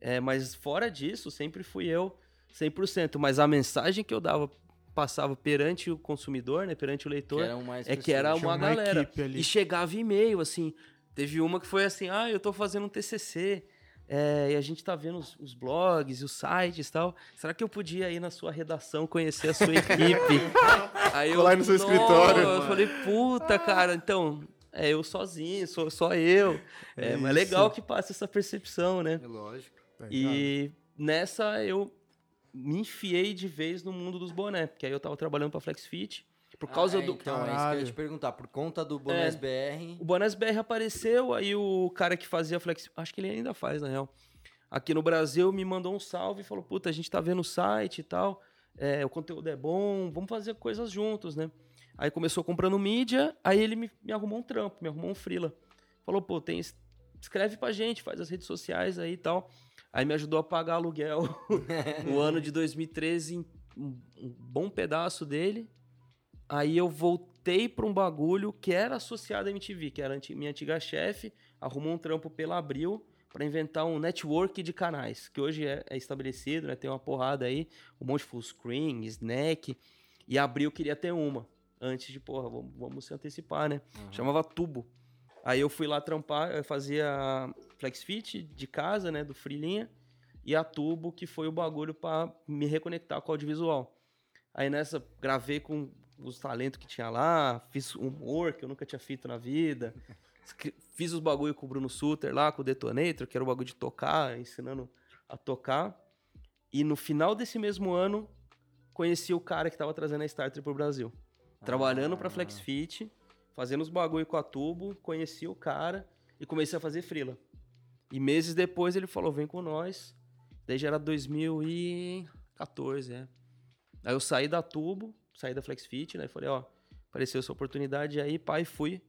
É, mas fora disso, sempre fui eu 100%. Mas a mensagem que eu dava, passava perante o consumidor, né, perante o Que leitor, era mais é que era uma, uma galera. E chegava e-mail, assim. Teve uma que foi assim: ah, eu tô fazendo um TCC. É, e a gente tá vendo os, os blogs e os sites e tal. Será que eu podia ir na sua redação conhecer a sua equipe? (laughs) Aí eu, aí no seu escritório. Eu falei, puta, cara, então, é eu sozinho, sou só eu. É, mas é legal que passa essa percepção, né? É lógico. E nessa eu me enfiei de vez no mundo dos bonés, porque aí eu tava trabalhando pra FlexFit. Por causa Ah, é, do. Então, é isso que eu ia Caralho. te perguntar. Por conta do Bonés BR. O Bonés BR apareceu, aí o cara que fazia Flex. Acho que ele ainda faz, na real. Aqui no Brasil me mandou um salve e falou: Puta, a gente tá vendo o site e tal. é, o conteúdo é bom, vamos fazer coisas juntos, né? Aí começou comprando mídia, aí ele me, me arrumou um trampo, me arrumou um freela. Falou, pô, tem, escreve pra gente, faz as redes sociais aí e tal. Aí me ajudou a pagar aluguel (laughs) o ano de 2013, em um, um bom pedaço dele. Aí eu voltei pra um bagulho que era associado à MTV, que era minha antiga chefe, arrumou um trampo pela Abril pra inventar um network de canais, que hoje é, é estabelecido, né? Tem uma porrada aí, um monte de full screen, snack, e a Abril queria ter uma, antes de, porra, vamos, vamos se antecipar, né? Chamava Tubo. Aí eu fui lá trampar, eu fazia FlexFit de casa, né, do Freelinha, e a Tubo, que foi o bagulho pra me reconectar com o audiovisual. Aí nessa, gravei com os talentos que tinha lá, fiz humor que eu nunca tinha feito na vida. Fiz os bagulho com o Bruno Suter lá, com o Detonator, que era o bagulho de tocar, ensinando a tocar. E no final desse mesmo ano, conheci o cara que tava trazendo a Starter pro Brasil. Trabalhando pra FlexFit, fazendo os bagulho com a Tubo, conheci o cara e comecei a fazer freela. E meses depois ele falou, vem com nós. Daí já era 2014, é. Aí eu saí da Tubo, saí da FlexFit, né? Falei, ó, apareceu essa oportunidade aí, pai, fui.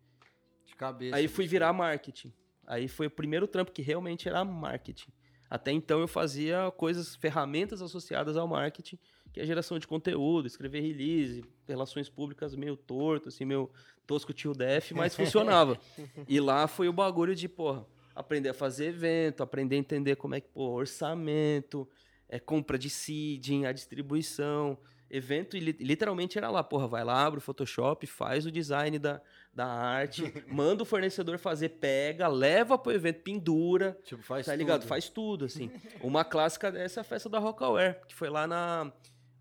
De cabeça. Aí fui virar marketing. Aí foi o primeiro trampo que realmente era marketing. Até então eu fazia coisas, ferramentas associadas ao marketing, que é a geração de conteúdo, escrever release, relações públicas meio torto, assim, meio tosco tio def, mas (laughs) funcionava. E lá foi o bagulho de, porra, aprender a fazer evento, aprender a entender como é que, pô, orçamento, é, compra de seeding, a distribuição, evento, e li- literalmente era lá, porra, vai lá, abre o Photoshop, faz o design da, da arte, (laughs) manda o fornecedor fazer, pega, leva pro evento, pendura, Tipo, faz tá ligado? tudo. Faz tudo, assim. (laughs) Uma clássica dessa é a festa da Rockaware, que foi lá na...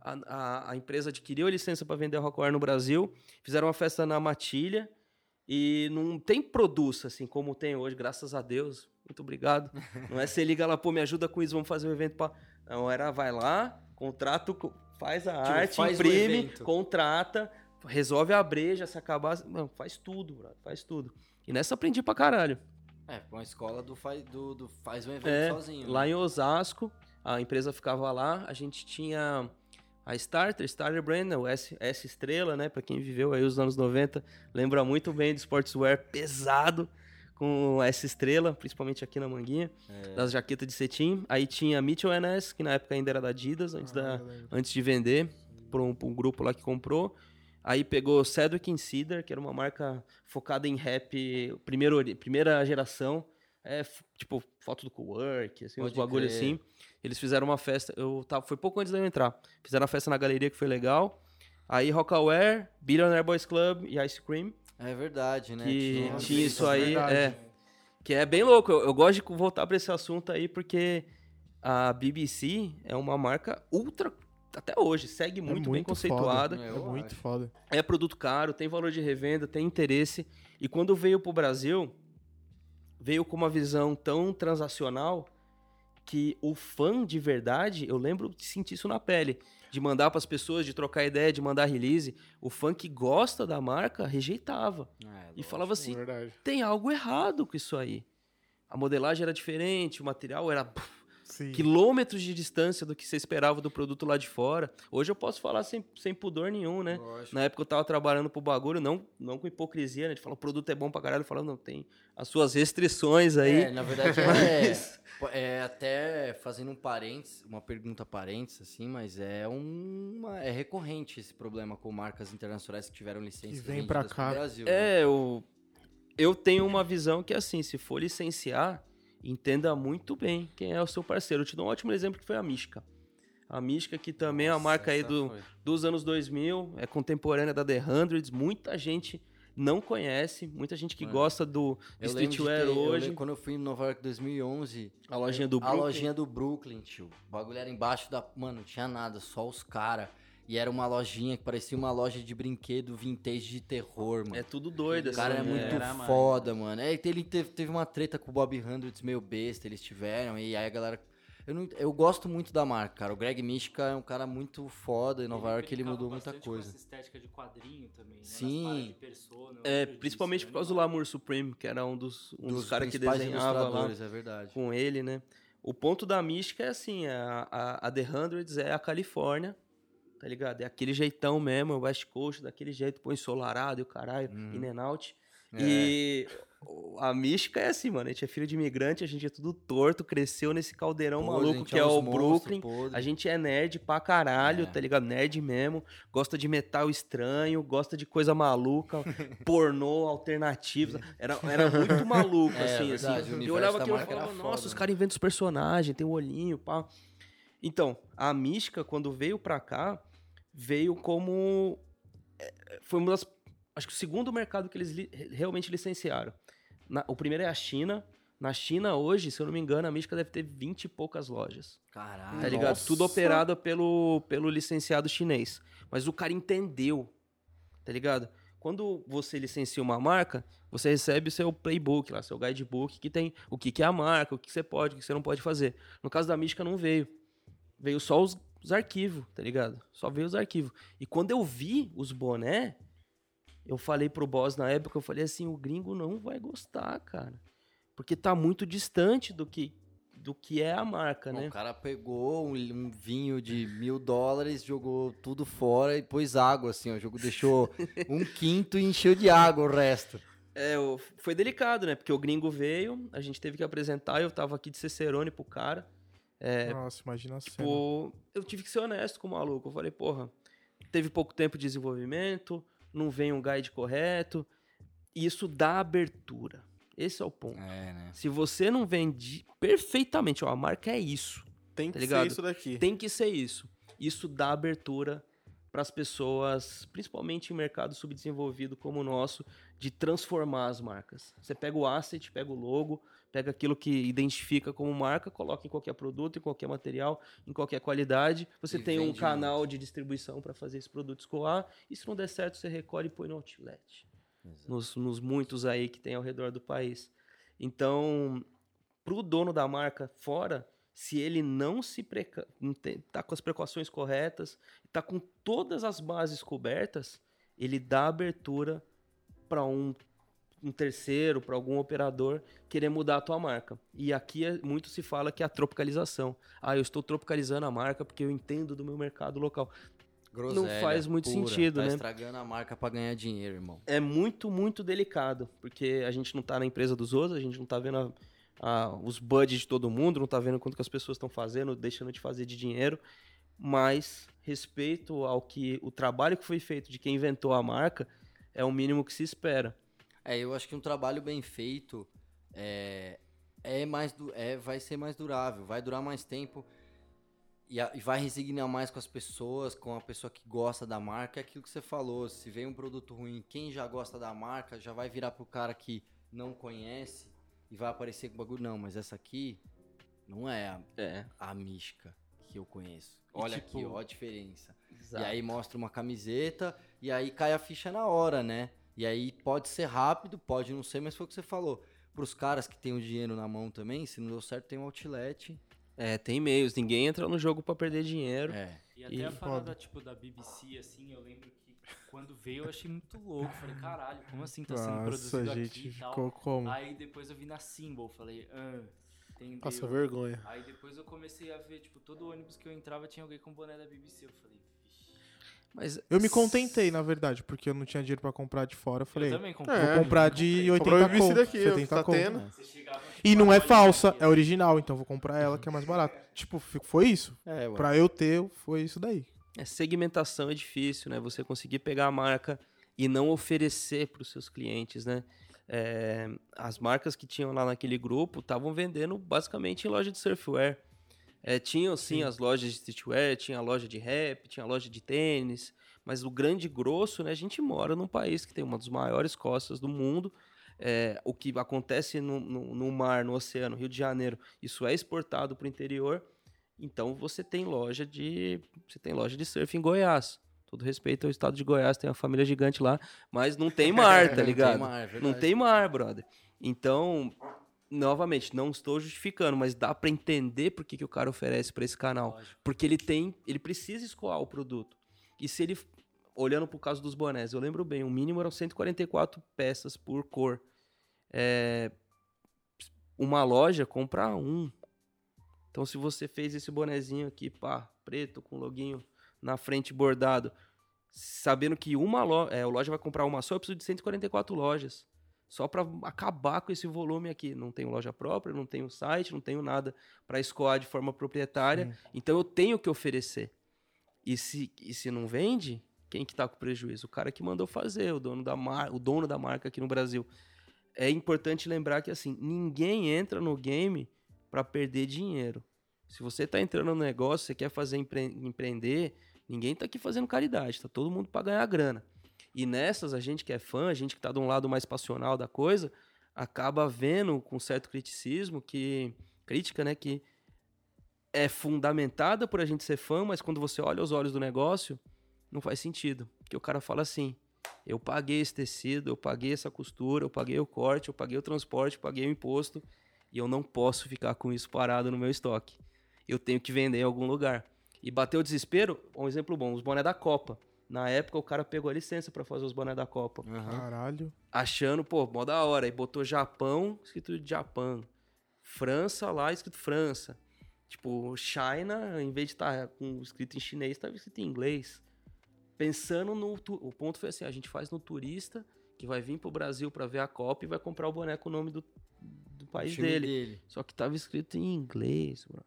A, a, a empresa adquiriu a licença para vender a Rockaware no Brasil, fizeram uma festa na Matilha, e não tem produto, assim, como tem hoje, graças a Deus. Muito obrigado. (laughs) Não é você liga lá, pô, me ajuda com isso, vamos fazer um evento pra... Não, era vai lá, contrato, co- faz a Tipo, arte, faz imprime, contrata, resolve a breja, se acabar... Mano, faz tudo, brother, faz tudo. E nessa aprendi pra caralho. É, uma escola do, faz, do, do faz um evento É, sozinho. lá né? em Osasco, a empresa ficava lá, a gente tinha a Starter, Starter Brand, né, o S, S Estrela, né, pra quem viveu aí os anos 90, lembra muito bem do sportswear pesado, com S Estrela, principalmente aqui na Manguinha, É. das jaquetas de cetim. Aí tinha Mitchell NS, que na época ainda era da Adidas, antes, da, antes de vender, para um, um grupo lá que comprou. Aí pegou Cedric Insider, que era uma marca focada em rap, primeiro, primeira geração. É, tipo, foto do co-work, assim, uns bagulho crer. assim. Eles fizeram uma festa, eu tava, foi pouco antes de eu entrar. Fizeram uma festa na galeria que foi legal. Aí Rockaware, Billionaire Boys Club e Ice Cream, É verdade, né? que Nossa, tinha isso isso é aí. verdade. É, que é bem louco. Eu, eu gosto de voltar pra esse assunto aí, porque a BBC é uma marca ultra. Até hoje, segue muito, bem muito conceituada. foda. É Eu muito acho. foda. É produto caro, tem valor de revenda, tem interesse. E quando veio pro Brasil, veio com uma visão tão transacional que o fã de verdade, eu lembro de sentir isso na pele. De mandar pras pessoas, de trocar ideia, de mandar release. O fã que gosta da marca rejeitava. É, E lógico. falava assim: Verdade. tem algo errado com isso aí. A modelagem era diferente, o material era Sim. quilômetros de distância do que você esperava do produto lá de fora. Hoje eu posso falar sem, sem pudor nenhum, né? Lógico. Na época eu tava trabalhando pro bagulho, não, não com hipocrisia, né? De falar, o produto é bom pra caralho. Falando, não, tem as suas restrições aí. É, na verdade Mas- é, é até fazendo um parênteses, uma pergunta parênteses, assim, mas é uma é recorrente esse problema com marcas internacionais que tiveram licença Que vem pra cá. Brasil. né? É, eu, eu tenho uma visão que, assim, se for licenciar, entenda muito bem quem é o seu parceiro. Eu te dou um ótimo exemplo que foi a Mística. A Mística, que também é uma Nossa, marca aí do, foi. dos anos 2000, é contemporânea da The Hundreds, muita gente não conhece, muita gente que Mano, gosta do Eu streetwear eu hoje. lembro quando eu fui em Nova York em 2011, A lojinha do a Brooklyn. lojinha do Brooklyn, tio. O bagulho era embaixo da. Mano, não tinha nada, só os caras. E era uma lojinha que parecia uma loja de brinquedo vintage de terror, mano. É tudo doido, O cara é assim, muito né? Era, mano. foda, mano. É, ele teve, teve uma treta com o Bob Hundreds meio besta, eles tiveram, e aí a galera. Eu, não- eu gosto muito da marca, cara. O Greg Mishka é um cara muito foda. Em Nova York ele mudou muita bastante com coisa. essa estética de quadrinho também, né? Sim. de persona, É, principalmente disso, por causa do animal. Lamour Supreme, que era um dos, um dos, Dos caras que desenhava lá é verdade. com ele, né? O ponto da mística é assim, a, a, a The Hundreds é a Califórnia, tá ligado? É aquele jeitão mesmo, é o West Coast, daquele jeito, põe ensolarado e o caralho, Uhum. in and out. É. E a mística é assim, mano, a gente é filho de imigrante, a gente é tudo torto, cresceu nesse caldeirão Pô, maluco que é uns o Brooklyn. podres. A gente é nerd pra caralho, É. tá ligado? Nerd mesmo. Gosta de metal estranho, gosta de coisa maluca, (laughs) pornô alternativo. (laughs) Era, era muito maluco, É, assim, verdade, o assim. Eu olhava da aquilo e falava, nossa, os né? caras inventam os personagens, tem o olhinho, pá. Então, a Mística, quando veio pra cá, veio como... é, Foi uma das... Acho que o segundo mercado que eles li- realmente licenciaram. Na- o primeiro é a China. Na China, hoje, se eu não me engano, a Mística deve ter 20 e poucas lojas. Caralho. Tá ligado? Nossa. Tudo operado pelo, pelo licenciado chinês. Mas o cara entendeu. Tá ligado? Quando você licencia uma marca, você recebe o seu playbook lá, seu guidebook, que tem o que, que é a marca, o que você pode, o que você não pode fazer. No caso da Mística, não veio. Veio só os, os arquivos, tá ligado? Só veio os arquivos. E quando eu vi os boné, eu falei pro boss na época, eu falei assim, o gringo não vai gostar, cara. Porque tá muito distante do que, do que é a marca, Bom, né? O cara pegou um, um vinho de mil dólares, jogou tudo fora e pôs água, assim, ó. O jogo deixou (laughs) um quinto e encheu de água o resto. É, foi delicado, né? Porque o gringo veio, a gente teve que apresentar, eu tava aqui de Cicerone pro cara. É, Nossa, imagina cena. Tipo, eu tive que ser honesto com o maluco. Eu falei, porra, teve pouco tempo de desenvolvimento, não vem um guide correto. E isso dá abertura. Esse é o ponto. É, né? Se você não vende perfeitamente, ó, a marca é isso. Tem tá que ligado? ser isso daqui. Tem que ser isso. Isso dá abertura para as pessoas, principalmente em mercado subdesenvolvido como o nosso, de transformar as marcas. Você pega o asset, pega o logo, pega aquilo que identifica como marca, coloca em qualquer produto, em qualquer material, em qualquer qualidade. Você E tem um canal de distribuição para fazer esse produto escoar. E se não der certo, você recolhe e põe no outlet. Nos, nos muitos aí que tem ao redor do país. Então, pro dono da marca fora, se ele não se preca... não tá com as precauções corretas, tá com todas as bases cobertas, ele dá abertura para um, um terceiro, para algum operador querer mudar a tua marca. E aqui é- muito se fala que é a tropicalização. Ah, eu estou tropicalizando a marca porque eu entendo do meu mercado local. Groselha faz muito pura. sentido, tá né? estragando a marca pra ganhar dinheiro, irmão. é muito, muito delicado, porque a gente não tá na empresa dos outros, a gente não tá vendo a- a- os budgets de todo mundo, não tá vendo quanto que as pessoas estão fazendo, deixando de fazer de dinheiro, mas respeito ao que o trabalho que foi feito de quem inventou a marca é o mínimo que se espera. É, eu acho que um trabalho bem feito é, é mais é, vai ser mais durável, vai durar mais tempo e, a- e vai resignar mais com as pessoas, com a pessoa que gosta da marca. É aquilo que você falou, se vem um produto ruim, quem já gosta da marca já vai virar pro cara que não conhece e vai aparecer com o bagulho. Não, mas essa aqui não é a, É. a mística que eu conheço. E, Olha tipo, aqui, ó, a diferença. E aí mostra uma camiseta e aí cai a ficha na hora, né? E aí pode ser rápido, pode não ser, mas foi o que você falou. Pros caras que têm o dinheiro na mão também, se não deu certo, tem um outlet. É, tem meios. Ninguém entra no jogo pra perder dinheiro. É. E até E- a parada, tipo, da BBC, assim, eu lembro que quando veio eu achei muito louco. Falei, caralho, como assim tá sendo Nossa, produzido a aqui gente e tal. ficou como? Aí depois eu vi na Symbol, falei, ah, entendeu? Passa vergonha. Aí depois eu comecei a ver, tipo, todo ônibus que eu entrava tinha alguém com boné da BBC. Eu falei, vixe. Mas Eu me contentei, na verdade, porque eu não tinha dinheiro pra comprar de fora. Eu falei, eu também comprei. É, vou comprar de 80 Comprou a BBC conto, daqui, ó, 70 tá conto. tipo, E não é loja falsa, é original, então vou comprar ela que é mais barata. Tipo, foi isso. É, ué. Pra eu ter, foi isso daí. É, segmentação é difícil, né? Você conseguir pegar a marca e não oferecer para os seus clientes, né? É, as marcas que tinham lá naquele grupo estavam vendendo basicamente em loja de surfwear. É, tinham sim, as lojas de streetwear, tinha a loja de rap, tinha a loja de tênis, mas o grande grosso, né? A gente mora num país que tem uma das maiores costas do mundo. É, o que acontece no, no, no mar, no oceano, Rio de Janeiro, isso é exportado para o interior. Então você tem loja de você tem loja de surf em Goiás. Todo respeito ao estado de Goiás, tem uma família gigante lá, mas não tem mar, (laughs) tá Não tem ligado? mar, é não tem mar, brother. Então, novamente, não estou justificando, mas dá pra entender por que, que o cara oferece pra esse canal. Lógico. Porque ele tem, ele precisa escoar o produto. E se ele, olhando pro caso dos bonés, eu lembro bem, o mínimo eram 144 peças por cor. É, uma loja compra um. Então, se você fez esse bonezinho aqui, pá, preto, com loguinho na frente bordado, sabendo que uma loja, é, a loja vai comprar uma só, eu preciso de 144 lojas. Só para acabar com esse volume aqui. Não tenho loja própria, não tenho site, não tenho nada para escoar de forma proprietária. Então eu tenho que oferecer. E se, e se não vende, quem que tá com prejuízo? O cara que mandou fazer, o dono da, mar, o dono da marca aqui no Brasil. É importante lembrar que assim, ninguém entra no game para perder dinheiro. Se você tá entrando no negócio, você quer fazer empre- empreender, ninguém tá aqui fazendo caridade, tá todo mundo para ganhar grana. E nessas, a gente que é fã, a gente que tá de um lado mais passional da coisa, acaba vendo com certo criticismo que crítica, né, que é fundamentada por a gente ser fã, mas quando você olha os olhos do negócio, não faz sentido. Porque o cara fala assim: eu paguei esse tecido, eu paguei essa costura, eu paguei o corte, eu paguei o transporte, eu paguei o imposto, e eu não posso ficar com isso parado no meu estoque. Eu tenho que vender em algum lugar. E bateu o desespero, um exemplo bom, os boné da Copa. Na época o cara pegou a licença pra fazer os boné da Copa. Caralho. Achando, pô, mó da hora. Aí botou Japão, escrito Japão. França lá, escrito França. Tipo, China, em vez de estar com escrito em chinês, estava escrito em inglês. Pensando no. O ponto foi assim: a gente faz no turista que vai vir pro Brasil pra ver a Copa e vai comprar o boné com o nome do país dele. dele. Só que tava escrito em inglês, bro.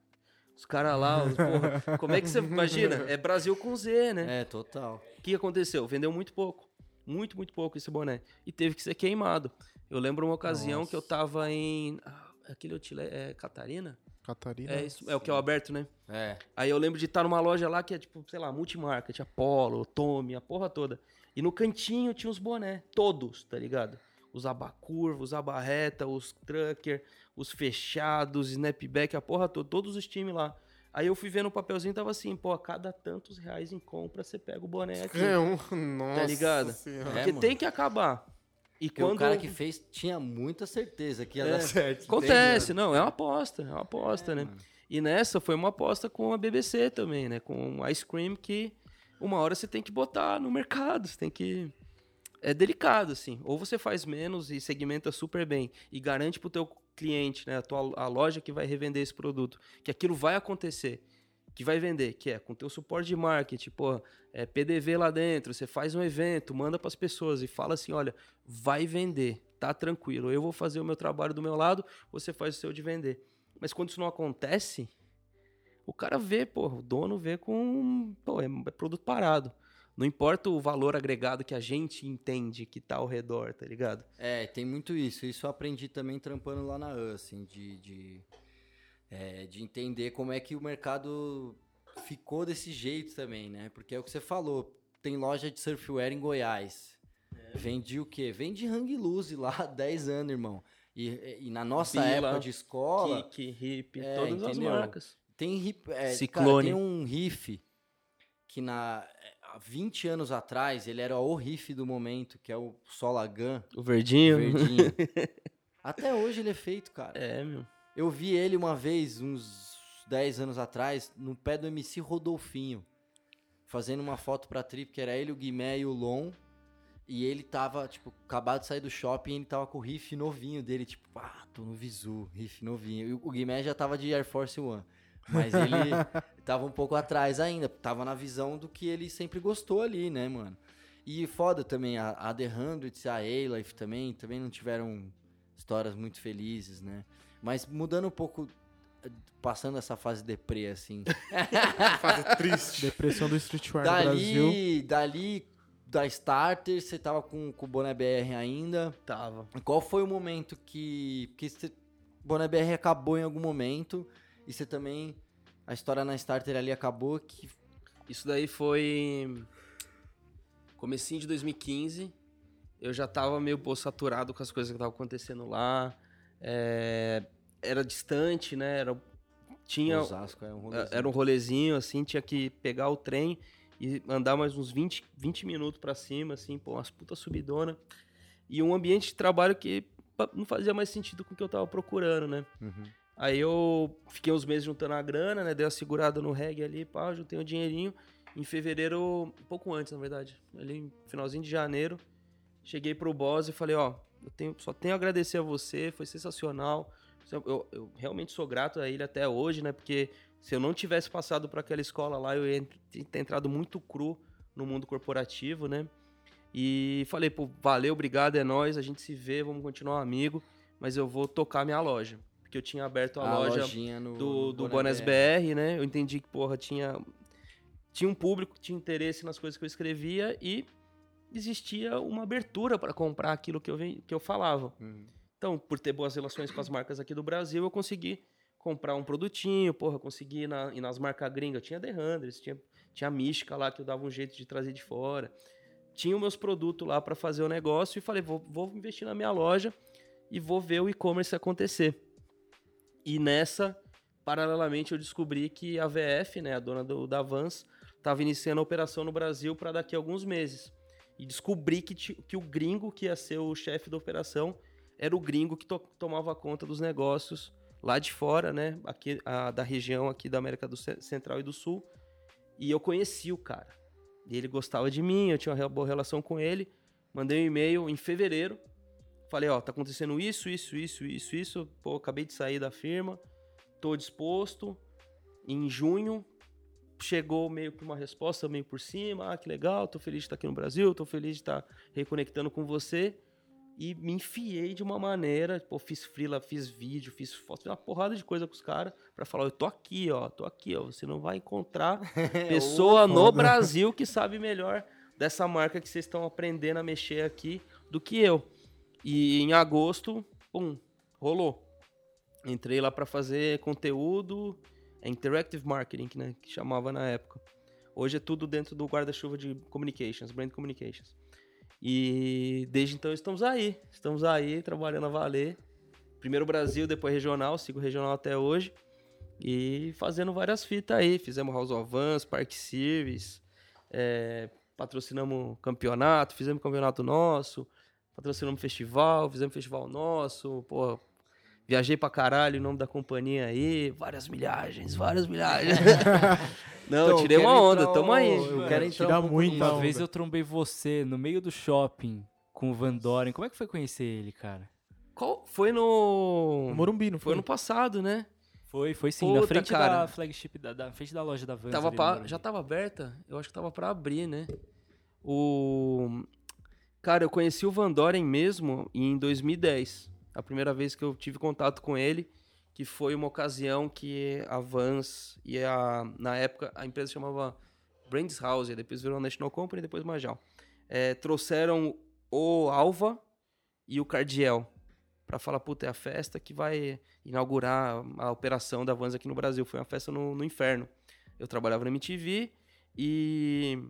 Os caras lá, os, (laughs) porra, como é que você imagina? É Brasil com Z, né? É, total. O que aconteceu? Vendeu muito pouco. Muito, muito pouco esse boné. E teve que ser queimado. Eu lembro uma ocasião que eu Nossa. tava em. ah, Aquele outlet é Catarina? Catarina. É, isso, é o que é o aberto, né? É. Aí eu lembro de estar numa loja lá que é tipo, sei lá, multimarca, tinha Polo, Tommy, a porra toda. E no cantinho tinha os boné, todos, tá ligado? Os abacurva, os abarreta, os trucker, os fechados, snapback, a porra toda, todos os times lá. Aí eu fui vendo o papelzinho tava assim, pô, a cada tantos reais em compra você pega o boné aqui. É um. Nossa ligado? Senhora. É, Porque mano. tem que acabar. E Porque quando o cara que fez tinha muita certeza que ia É, dar certo. acontece, não, é uma aposta, é uma aposta, É, né? mano. E nessa foi uma aposta com a BBC também, né? Com o Ice Cream que uma hora você tem que botar no mercado, você tem que é delicado assim. Ou você faz menos e segmenta super bem e garante pro teu cliente, né, a tua a loja que vai revender esse produto, que aquilo vai acontecer, que vai vender, que é com teu suporte de marketing, pô, é PDV lá dentro, você faz um evento, manda para as pessoas e fala assim, olha, vai vender, tá tranquilo. Eu vou fazer o meu trabalho do meu lado, você faz o seu de vender. Mas quando isso não acontece, o cara vê, pô, o dono vê com, pô, é, é produto parado. Não importa o valor agregado que a gente entende que tá ao redor, tá ligado? É, tem muito isso. Isso eu aprendi também trampando lá na U, assim, de, de, é, de entender como é que o mercado ficou desse jeito também, né? Porque é o que você falou, tem loja de surfwear em Goiás. Vendi o quê? Vende hang loose lá há 10 anos, irmão. E, e na nossa Bila, época de escola, Kick, hip, É, todas as entendeu? marcas. tem, hip- é, Ciclone. cara, tem um riff que na, há 20 anos atrás ele era o riff do momento, que é o Solagan. O verdinho. Verdinho. (laughs) Até hoje ele é feito, cara. É, meu. Eu vi ele uma vez, uns 10 anos atrás, no pé do MC Rodolfinho, fazendo uma foto pra trip, que era ele, o Guimé e o Lon. E ele tava, tipo, acabado de sair do shopping e ele tava com o riff novinho dele, tipo, ah, tô no Visu, riff novinho. E o Guimé já tava de Air Force One. Mas ele (laughs) tava um pouco atrás ainda, tava na visão do que ele sempre gostou ali, né, mano? E foda também, a, a The Hundreds e a A-Life também, também não tiveram histórias muito felizes, né? Mas mudando um pouco, passando essa fase deprê, assim. (laughs) Fase triste. Depressão do streetwear no Brasil. dali, dali, da Starter, você tava com, com o Boné BR ainda. Tava. Qual foi o momento que. Porque Boné BR acabou em algum momento e você também. A história na Starter ali acabou que. Isso daí foi comecinho de 2015. Eu já tava meio pô, saturado com as coisas que estavam acontecendo lá. É, era distante, né? Era, tinha, Osasco é um rolezinho. era um rolezinho, assim, tinha que pegar o trem e andar mais uns 20, 20 minutos pra cima, assim, pô, umas puta subidona. E um ambiente de trabalho que não fazia mais sentido com o que eu tava procurando, né? Uhum. Aí eu fiquei uns meses juntando a grana, né? Dei uma segurada no reggae ali, pá, juntei um dinheirinho. Em fevereiro, um pouco antes, na verdade, ali finalzinho de janeiro, cheguei pro boss e falei, ó, eu tenho, só tenho a agradecer a você, foi sensacional. Eu, eu- realmente sou grato a ele até hoje, né? Porque se eu não tivesse passado por aquela escola lá, eu ia ter entrado muito cru no mundo corporativo, né? E falei, pô, valeu, obrigado, é nóis, a gente se vê, vamos continuar amigo, mas eu vou tocar minha loja. Porque eu tinha aberto a, A loja no, do, do Boné Bonas BR, né? Eu entendi que, porra, tinha, tinha um público que tinha interesse nas coisas que eu escrevia e existia uma abertura para comprar aquilo que eu, que eu falava. Uhum. Então, por ter boas relações com as marcas aqui do Brasil, eu consegui comprar um produtinho, porra, consegui ir, na, ir nas marcas gringas. Tinha The Hundreds, tinha, tinha Mística lá que eu dava um jeito de trazer de fora. Tinha os meus produtos lá para fazer o negócio e falei, vou, vou investir na minha loja e vou ver o e-commerce acontecer. E nessa, paralelamente, eu descobri que a VF, né, a dona do, da Vans, estava iniciando a operação no Brasil para daqui a alguns meses. E descobri que, que o gringo que ia ser o chefe da operação era o gringo que to- tomava conta dos negócios lá de fora, né, aqui, a- da região aqui da América do Ce- Central e do Sul. E eu conheci o cara. E ele gostava de mim, eu tinha uma boa relação com ele. Mandei um e-mail em fevereiro. Falei, ó, tá acontecendo isso, isso, isso, isso, isso. Pô, acabei de sair da firma. Tô disposto. Em junho, chegou meio que uma resposta meio por cima. Ah, que legal, tô feliz de estar aqui no Brasil, tô feliz de estar reconectando com você. E me enfiei de uma maneira, pô, fiz freela, fiz vídeo, fiz foto, fiz uma porrada de coisa com os caras pra falar, eu tô aqui, ó, tô aqui, ó. Você não vai encontrar (laughs) pessoa no Brasil que sabe melhor dessa marca que vocês estão aprendendo a mexer aqui do que eu. E em agosto, pum, rolou. Entrei lá pra fazer conteúdo, é Interactive Marketing, né, que chamava na época. Hoje é tudo dentro do guarda-chuva de Communications, Brand Communications. E desde então estamos aí, estamos aí trabalhando a valer. Primeiro Brasil, depois regional, sigo regional até hoje. E fazendo várias fitas aí. Fizemos House of Vans, Park Series, é, patrocinamos campeonato, fizemos campeonato nosso, patrocinamos festival, fizemos festival nosso, pô, viajei pra caralho em nome da companhia aí, várias milhagens, várias milhagens. (laughs) Não, Então, tirei quero uma onda, entrar tamo aí. Eu quero entrar Tira um muito, Uma onda. vez eu trombei você no meio do shopping com o Van Doren. Como é que foi conhecer ele, cara? Qual? Foi no... Morumbi, não Foi foi? ano passado, né? Foi, foi sim, Puta, na frente cara. da flagship, da, da frente da loja da Vans. Tava no pra- já tava aberta? Eu acho que tava pra abrir, né? O... Cara, eu conheci o Van Doren mesmo em 2010. A primeira vez que eu tive contato com ele, que foi uma ocasião que a Vans e a... Na época, a empresa chamava Brands House, depois virou National Company, depois Majal. É, trouxeram o Alva e o Cardiel pra falar, puta, é a festa que vai inaugurar a operação da Vans aqui no Brasil. Foi uma festa no, no inferno. Eu trabalhava na MTV e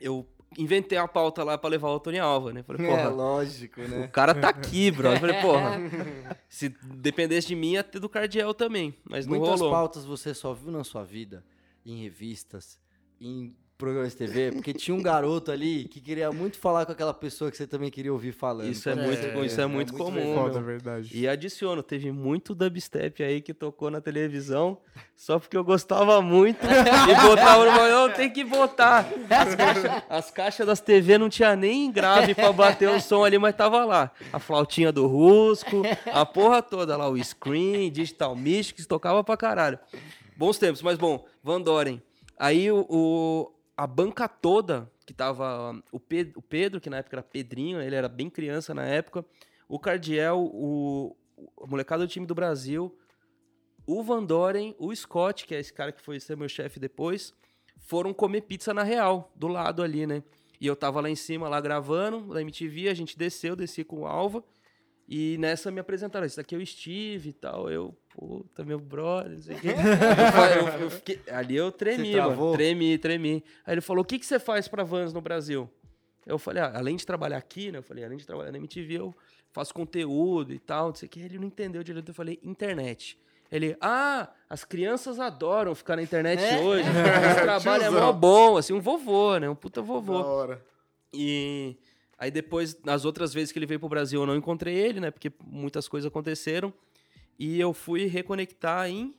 eu inventei a pauta lá pra levar o Tony Alva, né? Falei, É, porra, lógico, o né? cara tá aqui, bro. Eu falei, porra, (laughs) se dependesse de mim, ia ter do Cardiel também. Mas não Muitas rolou. pautas você só viu na sua vida, em revistas, em programa de TV, porque tinha um garoto ali que queria muito falar com aquela pessoa que você também queria ouvir falando. Isso é Com muito- certeza. isso é muito comum, verdade. Foda, meu. verdade. E adiciono, teve muito dubstep aí que tocou na televisão, só porque eu gostava muito (laughs) e botava no não, tem que botar. As caixas, as caixas das TV não tinha nem grave pra bater o som ali, mas tava lá. A flautinha do Rusco, a porra toda lá, o Screen, Digital Mystics, tocava pra caralho. Bons tempos, mas bom, Van Doren. Aí o, o- a banca toda, que tava o, Pe- o Pedro, que na época era Pedrinho, ele era bem criança na época, o Cardiel, o, o molecada do time do Brasil, o Van Doren, o Scott, que é esse cara que foi ser meu chefe depois, foram comer pizza na Real, do lado ali, né? E eu tava lá em cima, lá gravando, na MTV, a gente desceu, desci com o Alva, e nessa me apresentaram, esse daqui é o Steve e tal, eu, puta, meu brother, não sei o quê. (laughs) Eu eu- eu fiquei- ali eu tremi, mano, tremi, tremi. Aí ele falou, o que, que você faz pra Vans no Brasil? Eu falei, ah, além de trabalhar aqui, né? Eu falei, além de trabalhar na MTV, eu faço conteúdo e tal, não sei o que. Ele não entendeu direito, eu falei, internet. Ele, ah, as crianças adoram ficar na internet É? hoje. (laughs) Esse trabalho é mó bom, assim, um vovô, né? Um puta Da vovô. hora. E aí depois, nas outras vezes que ele veio pro Brasil, eu não encontrei ele, né? Porque muitas coisas aconteceram. E eu fui reconectar em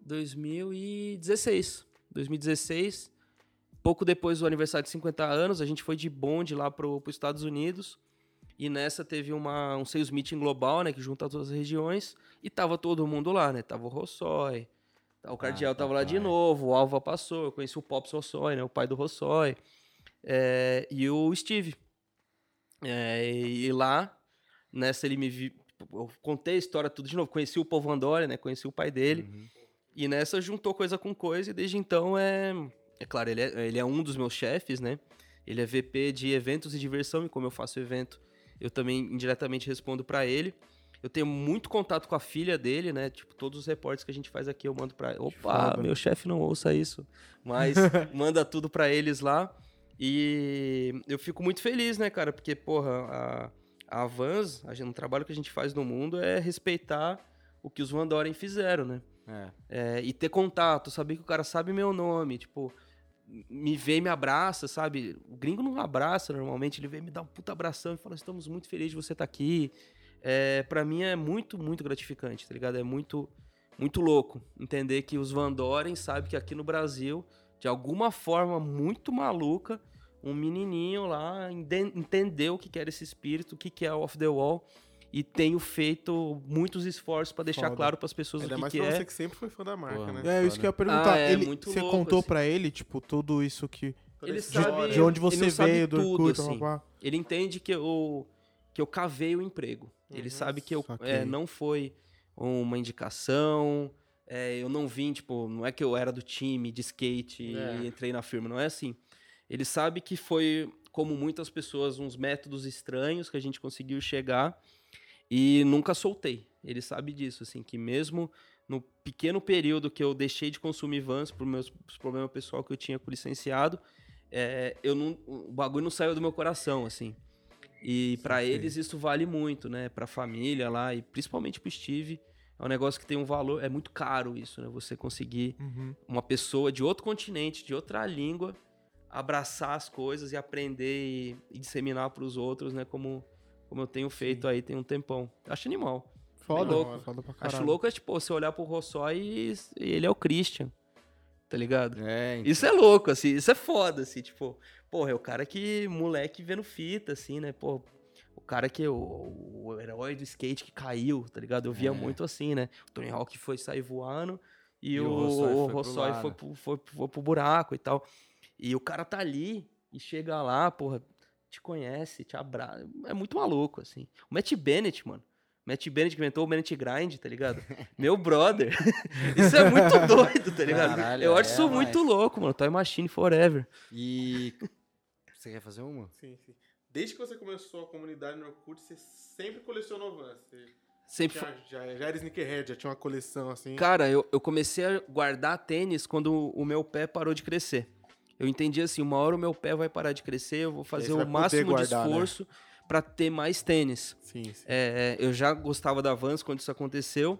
2016. 2016, pouco depois do aniversário de 50 anos, a gente foi de bonde lá pro, pros Estados Unidos. E nessa teve uma, um sales meeting global, né? Que junta todas as regiões. E tava todo mundo lá, né? Tava o Rossói, o Cardiel tava lá de papai. novo, o Alva passou, eu conheci o Pops Rossói, né? O pai do Rossói. É, e o Steve. É, e lá, nessa ele me viu. Eu contei a história tudo de novo. Conheci o Povo Andorra, né? Conheci o pai dele. E nessa juntou coisa com coisa. E desde então é. É claro, ele é, ele é um dos meus chefes, né? Ele é VP de eventos e diversão. E como eu faço evento, eu também indiretamente respondo pra ele. Eu tenho muito contato com a filha dele, né? Tipo, todos os reportes que a gente faz aqui eu mando pra. Opa, foda. meu chefe não ouça isso. Mas (laughs) manda tudo pra eles lá. E eu fico muito feliz, né, cara? Porque, porra, a, a Vans, a gente, um trabalho que a gente faz no mundo é respeitar o que os Van Doren fizeram, né? É. É, e ter contato, saber que o cara sabe meu nome, tipo, me vê e me abraça, sabe? O gringo não abraça normalmente, ele vem me dar um puta abração e fala: estamos muito felizes de você estar aqui. É, para mim é muito, muito gratificante, tá ligado? É muito, muito louco entender que os Van Doren sabem que aqui no Brasil, de alguma forma muito maluca, um menininho lá ende- entendeu o que que era esse espírito, o que que é Off the Wall. E tenho feito muitos esforços para deixar Foda. claro para as pessoas Ainda o que, mais que pra é. você que sempre foi fã da marca, Porra, né? É, isso que eu ia perguntar. Ah, é ele, muito você louco, contou assim. pra ele, tipo, tudo isso que. Ele De, sabe- de onde você veio, do tudo, Orkut, assim. Ele entende que eu, que eu cavei o emprego. Ele sabe que eu é, não foi uma indicação. É, eu não vim, tipo, não é que eu era do time de skate É. e entrei na firma, não é assim. Ele sabe que foi, como muitas pessoas, uns métodos estranhos que a gente conseguiu chegar e nunca soltei. Ele sabe disso, assim, que mesmo no pequeno período que eu deixei de consumir Vans por meus problemas pessoal que eu tinha com o licenciado, é, eu não, o bagulho não saiu do meu coração, assim. E Saquei. eles isso vale muito, né? Pra família lá e principalmente pro Steve. É um negócio que tem um valor, é muito caro isso, né? Você conseguir Uhum. uma pessoa de outro continente, de outra língua, abraçar as coisas e aprender e, disseminar pros outros, né? Como, como eu tenho feito aí tem um tempão. Acho animal. Foda, louco. foda pra caralho. Acho louco é, tipo, você olhar pro Rossói e, e ele é o Christian. Tá ligado? É, Isso é louco, assim, isso é foda, assim, tipo, porra, é o cara que, moleque vendo fita, assim, né, pô, cara que, o, o herói do skate que caiu, tá ligado? Eu via É. muito assim, né, o Tony Hawk foi sair voando e, E o, o Rossói o foi foi, foi, foi pro buraco e tal, e o cara tá ali e chega lá, porra, te conhece, te abraça, é muito maluco, assim. O Matt Bennett, mano, Matt Bennett que inventou o Bennett Grind, tá ligado? (laughs) Meu brother. (laughs) Isso é muito doido, tá ligado? Caralho, eu é acho isso muito demais. louco, mano. Toy Machine Forever. E. Você quer fazer uma? Sim, sim. Desde que você começou a comunidade no Orkut, você sempre colecionou Vans. Você Sempre já, já, já era sneakerhead, já tinha uma coleção assim. Cara, eu, eu comecei a guardar tênis quando o, meu pé parou de crescer. Eu entendi assim, uma hora o meu pé vai parar de crescer, eu vou fazer o máximo guardar, de né? esforço pra ter mais tênis. Sim, sim. É, eu já gostava da Vans quando isso aconteceu.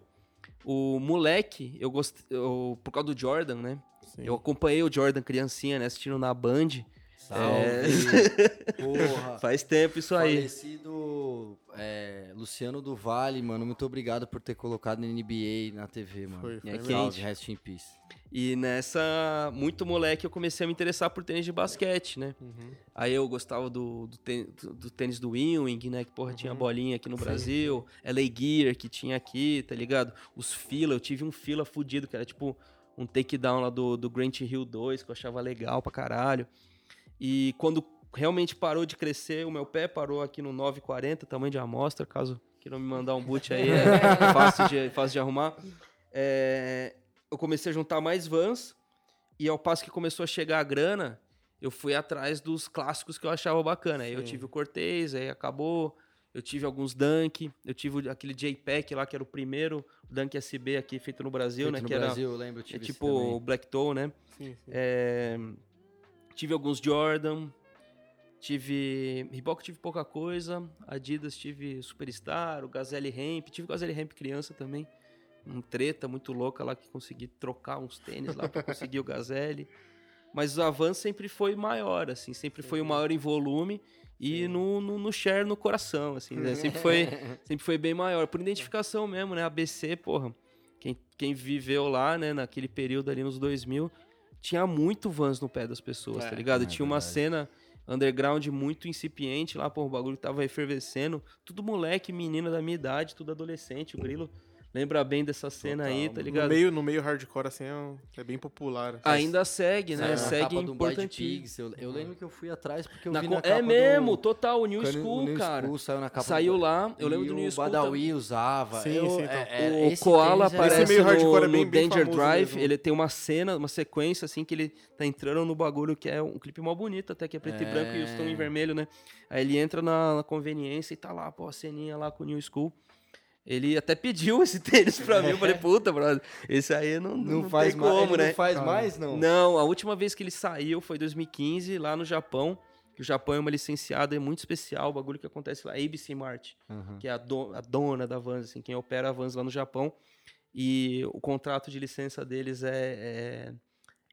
O moleque, eu gostei, eu, por causa do Jordan, né? Eu acompanhei o Jordan criancinha, né? Assistindo na Band. Salve! Porra! (laughs) Faz tempo isso aí. Falecido é, Luciano do Vale, mano, muito obrigado por ter colocado NBA na TV, mano. Foi, foi É quente. rest in peace. E nessa, muito moleque, eu comecei a me interessar por tênis de basquete, né? Uhum. Aí eu gostava do, do, tê- do- do tênis do Ewing, né? Que, porra, tinha bolinha aqui no Brasil. LA Gear, que tinha aqui, tá ligado? Os fila, eu tive um fila fudido, que era tipo um takedown lá do, do Grant Hill 2, que eu achava legal pra caralho. E quando realmente parou de crescer, o meu pé parou aqui no 9,40, tamanho de amostra, caso queiram me mandar um boot aí, é (laughs) fácil de, fácil de arrumar. É, eu comecei a juntar mais vans, e ao passo que começou a chegar a grana, eu fui atrás dos clássicos que eu achava bacana. Aí eu Sim. tive o Cortez, aí acabou. Eu tive alguns Dunk, eu tive aquele J-Pack lá, que era o primeiro Dunk SB aqui feito no Brasil, Feito né? no que Brasil, eu lembro, eu era tive é tipo o Black Toe, né? Sim, sim. É, tive alguns Jordan, tive Reebok tive pouca coisa, Adidas tive Superstar, o Gazelle Hemp, tive Gazelle Hemp criança também, um treta muito louca lá que consegui trocar uns tênis lá para (laughs) conseguir o Gazelle. Mas o avanço sempre foi maior, assim, sempre foi o maior em volume e no, no, no share no coração, assim, né? Sempre foi, (laughs) sempre foi bem maior. Por identificação mesmo, né? ABC, porra, quem, quem viveu lá, né, naquele período ali nos 2000, tinha muito Vans no pé das pessoas, É, tá ligado? é tinha uma cena underground muito incipiente lá, pô, o bagulho tava efervescendo. Tudo moleque, menina da minha idade, tudo adolescente. O Grilo lembra bem dessa cena aí, tá No ligado? meio, no meio hardcore, assim, é, um- é bem popular. Ainda segue, né? na Segue capa do Blind importante. Pigs. Eu, eu lembro que eu fui atrás porque eu Na vi co- na capa é mesmo, do... total, o New Quando School, o New cara. School saiu na capa Saiu do... lá, eu lembro E do New o School. Badawi usava. Sim, Eu- sim, então. é- é- O esse Koala aparece meio no, hardcore é no bem- bem Danger Drive. mesmo. Ele tem uma cena, uma sequência, assim, que ele tá entrando no bagulho que é um clipe mal bonito, até que é preto e branco e os tão em É. vermelho, né? Aí ele entra na, na conveniência e tá lá, pô, a ceninha lá com o New School. Ele até pediu esse tênis pra mim. Eu falei, (laughs) puta, brother, esse aí não, não, Não, faz tem mais, como, né? Não faz Caramba. mais, não? Não, a última vez que ele saiu foi em 2015, lá no Japão. Que o Japão é uma licenciada, é muito especial, o bagulho que acontece lá, ABC Mart Aham. que é a, do- a dona da Vans, assim, quem opera a Vans lá no Japão. E o contrato de licença deles é, é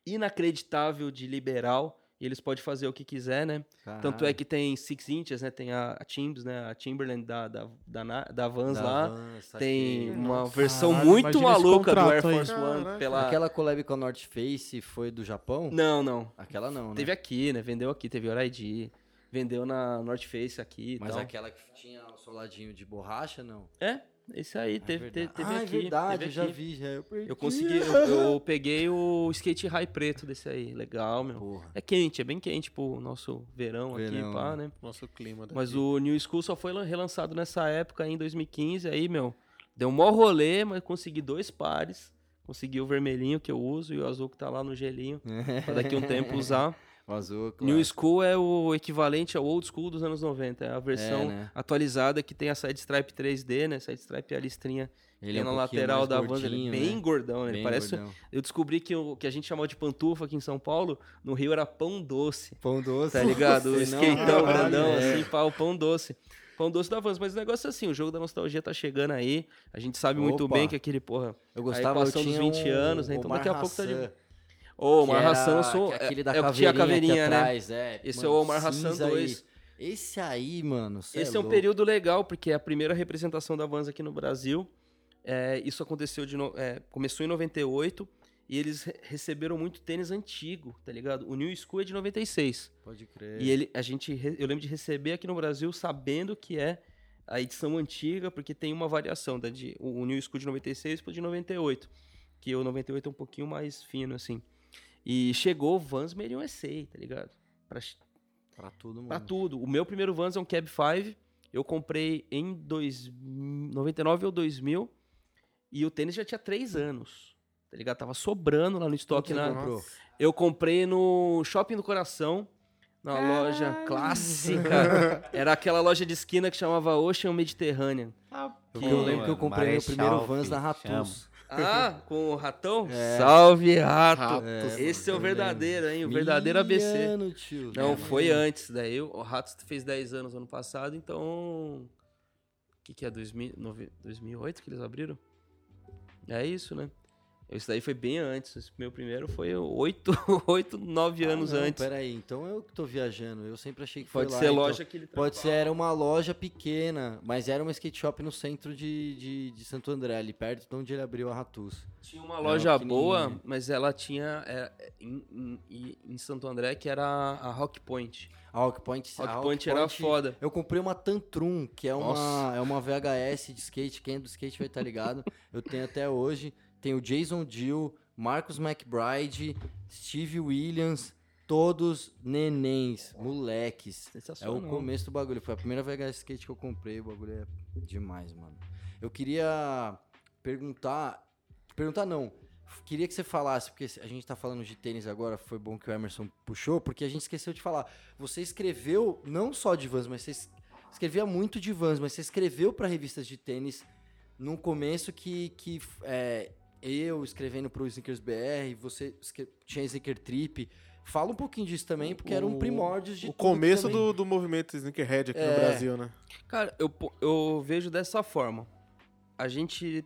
inacreditável de liberal. E eles podem fazer o que quiser, né? Tanto é que tem Six Inches, né? Tem a, a Timbs, né? A Timberland da, da, da, da Vans Da lá. Vans, tá tem cheio. uma Nossa. versão Caralho, muito maluca do Air contrato aí. Force One Caraca. pela... Aquela collab com a North Face foi do Japão? Não, não. Aquela não, né? Teve aqui, né? Vendeu aqui, teve Oraidi. Vendeu na North Face aqui e Mas tal. aquela que tinha o soladinho de borracha, não? É, esse aí, teve, verdade. te- teve ah, aqui. é verdade, teve eu já vi. Já, eu, perdi. Eu consegui, eu, eu peguei o skate high preto desse aí. Legal, meu. Porra. É quente, é bem quente pro nosso verão, Verão, aqui, pá, né? né? Nosso clima daqui. Mas o New School só foi lan- relançado nessa época, aí, em 2015. Aí, meu, deu um maior rolê, mas consegui dois pares. Consegui o vermelhinho que eu uso e o azul que tá lá no gelinho, pra daqui a um tempo (laughs) usar. O azul, claro. New School é o equivalente ao Old School dos anos 90. É a versão É, né? atualizada que tem a side stripe 3D, né? Side stripe é a listrinha Ele é um na lateral da Vans. Ele é bem né? gordão, né? Ele Bem parece gordão. eu descobri que o que a gente chamava de pantufa aqui em São Paulo, no Rio era pão doce. Pão doce. Tá ligado? O não, caralho, grandão, é. assim, o pão doce. Pão doce da Vans. Mas o negócio é assim, o jogo da nostalgia tá chegando aí. A gente sabe muito Opa. bem que aquele, porra. Eu gostava, eu equação dos tinha 20 um anos, né? Então daqui a pouco tá de- Ô, que Omar Hassan, eu sou. é aquele da é o tinha a caveirinha né? atrás, é. Esse Mano, é o Omar Hassan cinza aí. 2. Esse aí, mano, Esse é um louco. período legal, porque é a primeira representação da Vans aqui no Brasil. É, isso aconteceu de. no- é, começou em 98 e eles re- receberam muito tênis antigo, tá ligado? O New School é de 96. Pode crer. E ele, a gente, eu lembro de receber aqui no Brasil sabendo que é a edição antiga, porque tem uma variação da de, o o New School de 96 pro de 98, que o 98 é um pouquinho mais fino assim. E chegou o Vans Merion SA, tá ligado? Pra, Pra tudo, mano. pra tudo. O meu primeiro Vans é um Cab 5. Eu comprei em dois, 99 ou 2000 e o tênis já tinha 3 anos. Tá ligado? Tava sobrando lá no estoque. Na, comprou? eu comprei no Shopping do Coração, na loja clássica. (laughs) Era aquela loja de esquina que chamava Ocean Mediterranean. Porque eu lembro que eu comprei meu primeiro Vans na Ratus. Ah, (laughs) com o ratão? É. Salve, rato! Ratos. Esse é o verdadeiro, hein? O verdadeiro ABC. Tio. Não, É, foi mano. antes. Daí o Ratos fez 10 anos ano passado, então. O que, que é? 2000, nove- 2008 que eles abriram? É isso, né? Esse daí foi bem antes. Esse meu primeiro foi oito, (laughs) oito nove anos Ah, não, antes. Peraí, então eu que tô viajando. Eu sempre achei que foi Pode lá, ser então. loja que ele Pode ser, era uma loja pequena, mas era uma skate shop no centro de, de, de Santo André, ali perto de onde ele abriu a Ratus. Tinha uma loja boa, mas ela tinha é, em, em- em- Santo André que era a Rock Point. A Rock Point, a Rock Rock Point era foda. Eu comprei uma Tantrum, que é uma, Nossa. é uma VHS de skate. Quem é do skate vai estar ligado. Eu tenho até hoje. Tem o Jason Dill, Marcus McBride, Steve Williams, todos nenéns, moleques. É o começo do bagulho. Foi a primeira VHS skate que eu comprei. O bagulho é demais, mano. Eu queria perguntar. Perguntar não. Queria que você falasse, porque a gente tá falando de tênis agora, foi bom que o Emerson puxou, porque a gente esqueceu de falar. Você escreveu não só de Vans, mas você es- escrevia muito de Vans, mas você escreveu para revistas de tênis num começo que, que é, eu escrevendo pro Sneakers BR, você tinha Sneaker Trip. Fala um pouquinho disso também, porque O- primórdios de O tudo começo do, do movimento sneakerhead aqui no É. Brasil, né? Cara, eu, eu vejo dessa forma. A gente,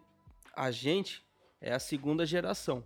a gente é a segunda geração.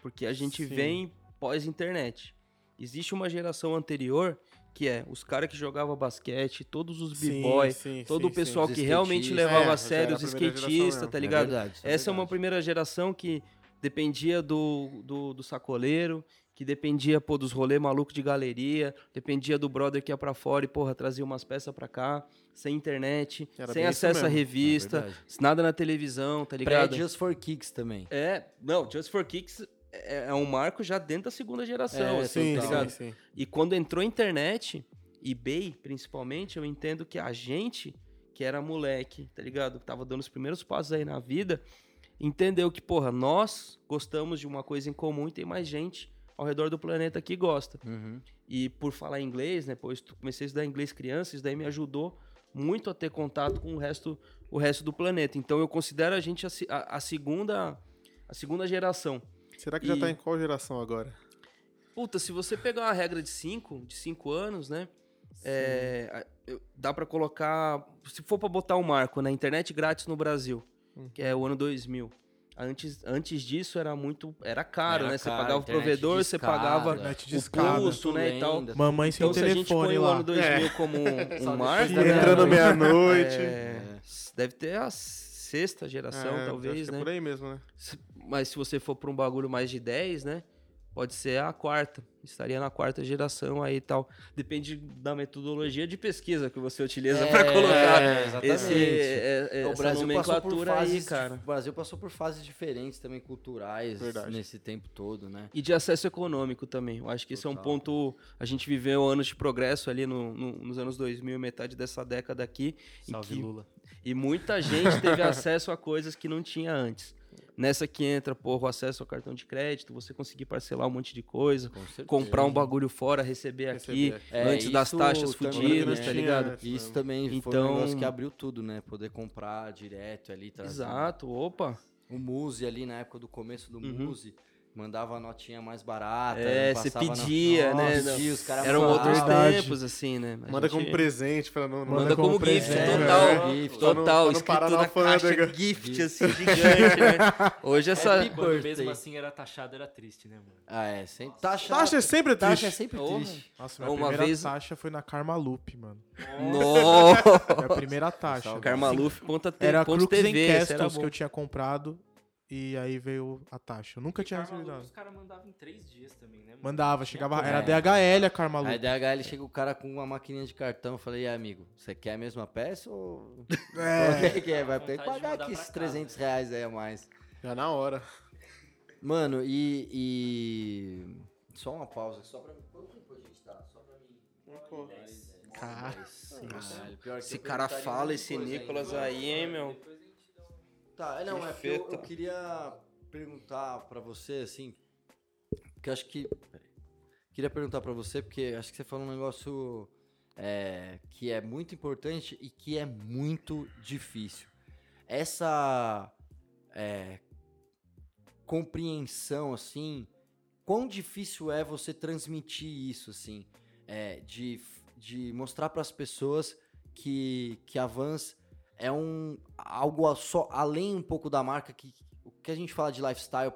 Porque a gente Sim. vem pós-internet. Existe uma geração anterior que é os caras que jogavam basquete, todos os b-boy, sim, todo sim, o pessoal que realmente levava É, a sério os skatistas, tá É ligado? verdade, isso Essa é uma verdade. primeira geração que dependia do, do, do sacoleiro, que dependia pô, dos rolê maluco de galeria, dependia do brother que ia pra fora e porra, trazia umas peças pra cá, sem internet, Era sem acesso à revista, É nada na televisão, tá ligado? Pré-Just for Kicks também. É, não, Just for Kicks é, é um marco já dentro da segunda geração, É, assim, Sim, tá sim, sim. E quando entrou a internet, eBay principalmente, eu entendo que a gente, que era moleque, tá ligado? Que tava dando os primeiros passos aí na vida, entendeu que, porra, nós gostamos de uma coisa em comum e tem mais gente ao redor do planeta que gosta. Uhum. E por falar inglês, né, pois comecei a estudar inglês criança, isso daí me ajudou muito a ter contato com o resto, o resto do planeta. Então eu considero a gente a, a- a segunda a segunda geração. Será que já E- tá em qual geração agora? Puta, se você pegar uma regra de 5, de 5 anos, né? é, dá pra colocar. Se for pra botar um marco na internet grátis no Brasil, Hum. que é o ano 2000. Antes, antes disso era muito. Era caro, Era né? Você caro, pagava o provedor, de você pagava Internet de o custo, né? E tal. Mamãe sem Então, se a gente põe telefone o lá. ano 2000 como um, (laughs) um marco, né? entrando meia-noite. É, deve ter a sexta geração, É, acho talvez, que é né? por aí mesmo, né? Se- Mas se você for pra um bagulho mais de 10, né? Pode ser a quarta. Estaria na quarta geração aí e tal. Depende da metodologia de pesquisa que você utiliza pra É, colocar exatamente. esse, é, é, o essa Brasil passou por nomenclatura fases, aí, cara. O Brasil passou por fases diferentes também culturais Verdade. nesse tempo todo, né? E de acesso econômico também. Eu acho que esse é um ponto. A gente viveu anos de progresso ali no- no- nos anos 2000, metade dessa década aqui. em Salve, que- Lula. E muita gente teve acesso a coisas que não tinha antes. Nessa que entra, porra, o acesso ao cartão de crédito, você conseguir parcelar um monte de coisa, comprar um bagulho fora, receber, Receber aqui, aqui. É, antes das taxas né? tá ligado? Isso também foi um Então- negócio que abriu tudo, né? Poder comprar direto ali. trazer. Exato, opa. O Muse ali na época do começo do Uhum. Muse. Mandava a notinha mais barata. É, você passava na- pedia, né? Nossa, pedia, os caras Eram falavam. outros tempos, assim, né? A Manda gente- como presente pra não... não- Manda como gift, presente, total. né? gift. Total, parar escrito na na caixa, alfândega. gift, assim, gigante, né? Hoje essa... Happy Quando birthday. mesmo assim era taxado, era triste, né, mano? Ah, é. Sempre, taxa, Taxa é sempre taxa é triste. sempre triste. Nossa, minha Uma primeira vez- taxa foi na Karma Loop, mano. Nossa! Minha primeira taxa. Carmaluf, ponta T- Era ponto Crooks TV, era que eu tinha comprado. E aí veio a taxa. Eu nunca tinha Karma recebido. Os caras mandavam em três dias também, né? mano? Mandava, chegava. É. Era DHL a Karma Aí Loop. DHL chega o cara com uma maquininha de cartão. Eu falei, e aí, amigo, você quer a mesma peça ou. (laughs) (laughs) É, que que é? Vai Vontade de pagar aqui esses casa. 300 reais aí a mais. já na hora. Mano, e. e... Só uma pausa, só pra mim. Quanto tempo a gente tá? Só pra mim. Cara, Caralho, pior que Esse eu cara fala, esse Nicolas aí, hein, meu? Tá, não, Que é eu, eu queria perguntar pra você, assim, que acho que... peraí. Queria perguntar pra você, porque acho que você falou um negócio é, que é muito importante e que é muito difícil. Essa é, compreensão, assim, quão difícil é você transmitir isso, assim, é, de, de mostrar para as pessoas que, que a Vans é um algo só além um pouco da marca que o que a gente fala de lifestyle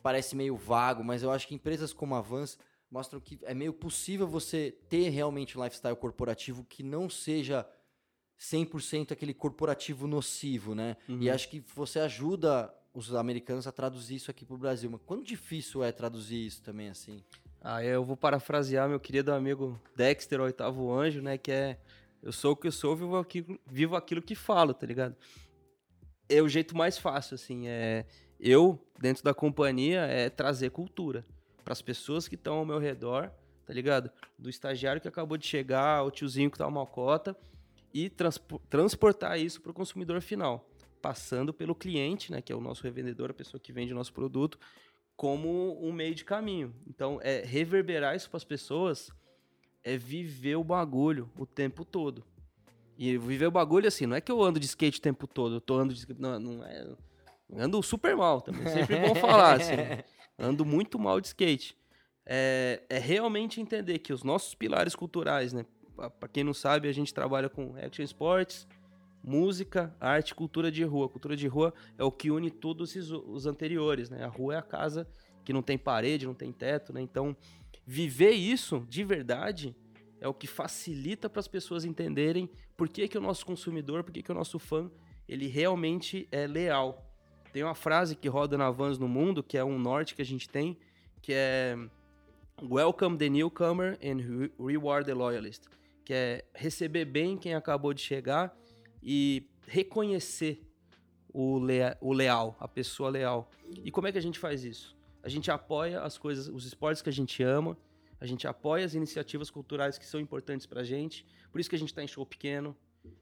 parece meio vago, mas eu acho que empresas como a Vans mostram que é meio possível você ter realmente um lifestyle corporativo que não seja 100% aquele corporativo nocivo, né? Uhum. E acho que você ajuda os americanos a traduzir isso aqui pro Brasil. Mas quanto difícil é traduzir isso também assim? Ah, eu vou parafrasear meu querido amigo Dexter, o oitavo anjo, né? Que é eu sou o que eu sou, vivo aquilo, vivo aquilo que falo, tá ligado? É o jeito mais fácil, assim. É, eu, dentro da companhia, é trazer cultura para as pessoas que estão ao meu redor, tá ligado? Do estagiário que acabou de chegar, o tiozinho que tá uma cota, e transpo- transportar isso para o consumidor final, passando pelo cliente, né? Que é o nosso revendedor, a pessoa que vende o nosso produto, como um meio de caminho. Então, é reverberar isso para as pessoas é viver o bagulho o tempo todo. E viver o bagulho assim, não é que eu ando de skate o tempo todo, eu tô andando de skate, não, não é, ando super mal também, sempre bom falar assim. (laughs) Ando muito mal de skate. É, é realmente entender que os nossos pilares culturais, né? Pra pra quem não sabe, a gente trabalha com action sports, música, arte, cultura de rua. Cultura de rua é o que une todos os anteriores, né? A rua é a casa que não tem parede, não tem teto, né? Então, viver isso de verdade é o que facilita para as pessoas entenderem por que, que o nosso consumidor, por que, que o nosso fã, ele realmente é leal. Tem uma frase que roda na Vans no mundo, que é um norte que a gente tem, que é Welcome the newcomer and re- reward the loyalist. Que é receber bem quem acabou de chegar e reconhecer o, lea- o leal, a pessoa leal. E como é que a gente faz isso? A gente apoia as coisas, os esportes que a gente ama, a gente apoia as iniciativas culturais que são importantes pra gente. Por isso que a gente tá em show pequeno,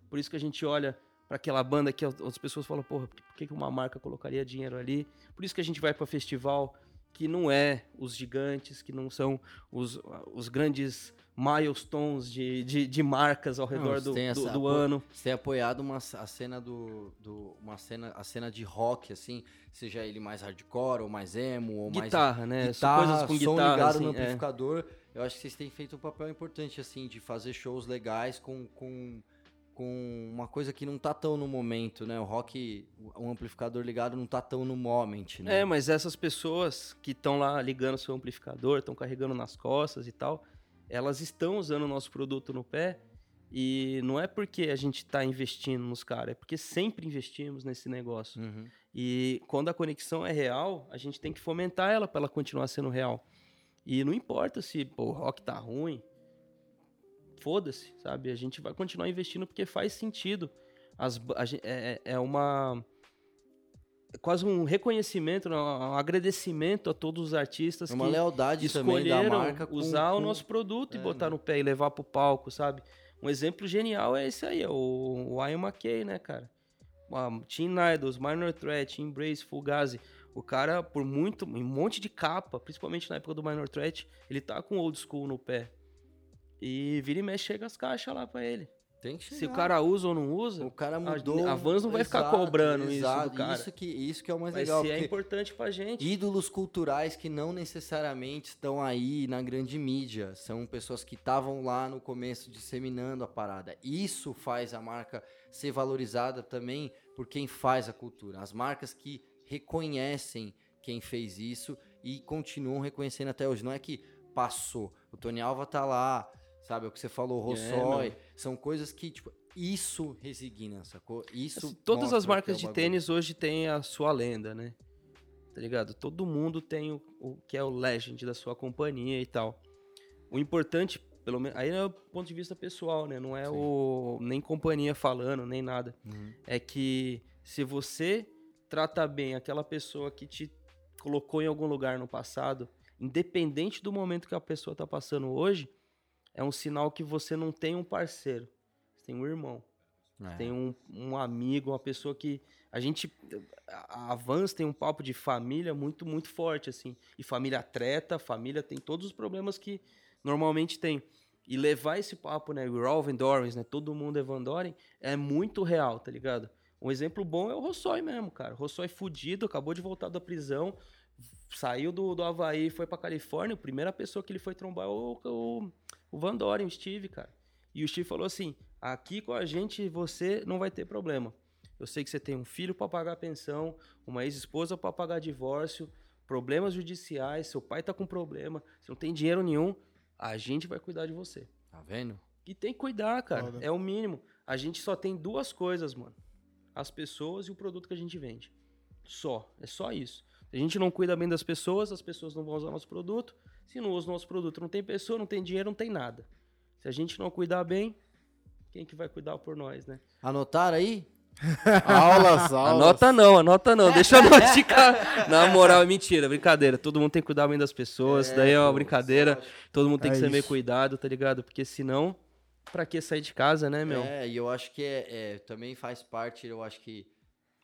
por isso que a gente olha para aquela banda que as pessoas falam, porra, por que uma marca colocaria dinheiro ali? Por isso que a gente vai para festival que não é os gigantes, que não são os, os grandes milestones de, de, de marcas ao redor você do, essa- do ano. Você tem apoiado uma, a cena do, do uma cena a cena de rock assim, seja ele mais hardcore ou mais emo ou mais Guitarra, né? guitarra, Coisas com som guitarra, ligado assim, no é. amplificador. Eu acho que vocês têm feito um papel importante, assim, de fazer shows legais com, com, com uma coisa que não tá tão no momento, né? O rock, um amplificador ligado não tá tão no moment, né? É, mas essas pessoas que estão lá ligando seu amplificador, estão carregando nas costas e tal, elas estão usando o nosso produto no pé e não é porque a gente está investindo nos caras, é porque sempre investimos nesse negócio. Uhum. E quando a conexão é real, a gente tem que fomentar ela para ela continuar sendo real. E não importa se pô, o rock tá ruim, foda-se, sabe? A gente vai continuar investindo porque faz sentido. As, a é, é é uma quase um reconhecimento, um agradecimento a todos os artistas É uma que lealdade escolheram marca com- usar o com- nosso produto e É, botar né? no pé e levar pro palco, sabe? Um exemplo genial é esse aí, é o, o Ian McKay, né, cara? Ah, Team Idols, Minor Threat, Embrace, Fugazi. O cara, por muito, um monte de capa, principalmente na época do Minor Threat, ele tá com old school no pé. E vira e mexe, chega as caixas lá pra ele. Tem que Se chegar. o cara usa ou não usa, O cara mudou. a Vans não vai ficar Exato, cobrando isso do exato. cara. Isso que, isso que é o mais vai legal. ser porque importante pra gente. ídolos culturais que não necessariamente estão aí na grande mídia. São pessoas que estavam lá no começo disseminando a parada. Isso faz a marca ser valorizada também por quem faz a cultura. As marcas que reconhecem quem fez isso e continuam reconhecendo até hoje. Não é que passou. O Tony Alva tá lá, sabe? O que você falou, o É, Rossói. são coisas que, tipo, isso resigna, sacou? Isso. Assim, Todas as é marcas o de tênis hoje têm a sua lenda, né? Tá ligado? Todo mundo tem o, o que é o legend da sua companhia e tal. O importante, pelo menos, aí é o ponto de vista pessoal, né? Não é Sim. o nem companhia falando, nem nada. Uhum. É que se você trata bem aquela pessoa que te colocou em algum lugar no passado, independente do momento que a pessoa tá passando hoje, é um sinal que você não tem um parceiro, você tem um irmão É. tem um, um amigo, uma pessoa que a gente a Vans tem um papo de família muito muito forte assim, e família treta, família tem todos os problemas que normalmente tem. E levar esse papo, né, all Van Dorens, né, todo mundo é Van Doren, é muito real, tá ligado? Um exemplo bom é o Rossói mesmo, cara. O Rossói fudido, acabou de voltar da prisão, saiu do, do Havaí e foi pra Califórnia, a primeira pessoa que ele foi trombar é o, o, o Van Doren, o Steve, cara. E o Steve falou assim: aqui com a gente você não vai ter problema. Eu sei que você tem um filho para pagar pensão, uma ex-esposa para pagar divórcio, problemas judiciais, seu pai tá com problema, você não tem dinheiro nenhum, a gente vai cuidar de você. Tá vendo? E tem que cuidar, cara. Foda. É o mínimo. A gente só tem duas coisas, mano. As pessoas e o produto que a gente vende. Só. É só isso. Se a gente não cuida bem das pessoas, as pessoas não vão usar nosso produto. Se não usa o nosso produto, não tem pessoa, não tem dinheiro, não tem nada. Se a gente não cuidar bem, quem que vai cuidar por nós, né? Anotaram aí? (laughs) Aulas, aulas. Anota não, anota não. Deixa nós (laughs) ficar. Na moral, é mentira, brincadeira. Todo mundo tem que cuidar bem das pessoas. Isso daí é uma brincadeira. Todo mundo tem É que ser meio cuidado, tá ligado? Porque senão, pra que sair de casa, né, meu? É, e eu acho que é, é, também faz parte, eu acho que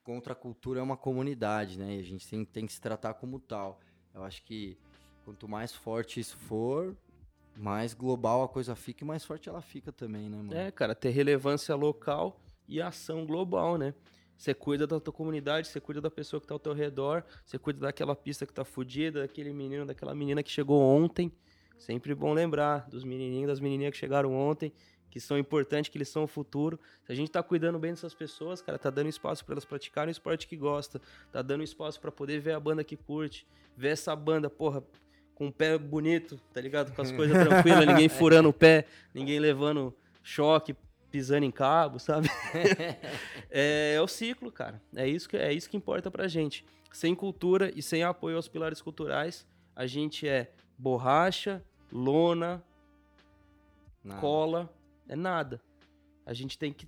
contra a cultura é uma comunidade, né? E a gente tem, tem que se tratar como tal. Eu acho que quanto mais forte isso for, mais global a coisa fica e mais forte ela fica também, né, mano? É, cara, ter relevância local e ação global, né? Você cuida da tua comunidade, você cuida da pessoa que tá ao teu redor, você cuida daquela pista que tá fudida, daquele menino, daquela menina que chegou ontem. Sempre bom lembrar dos menininhos, das menininhas que chegaram ontem, que são importantes, que eles são o futuro. Se a gente tá cuidando bem dessas pessoas, cara, tá dando espaço para elas praticarem o esporte que gosta, tá dando espaço para poder ver a banda que curte, ver essa banda, porra, com o pé bonito, tá ligado? Com as coisas tranquilas, ninguém (laughs) furando o pé, ninguém levando choque, pisando em cabo, sabe? (laughs) é, é o ciclo, cara. É isso que é isso que importa pra gente. Sem cultura e sem apoio aos pilares culturais, a gente é borracha, lona, Nada. cola, é nada. A gente tem que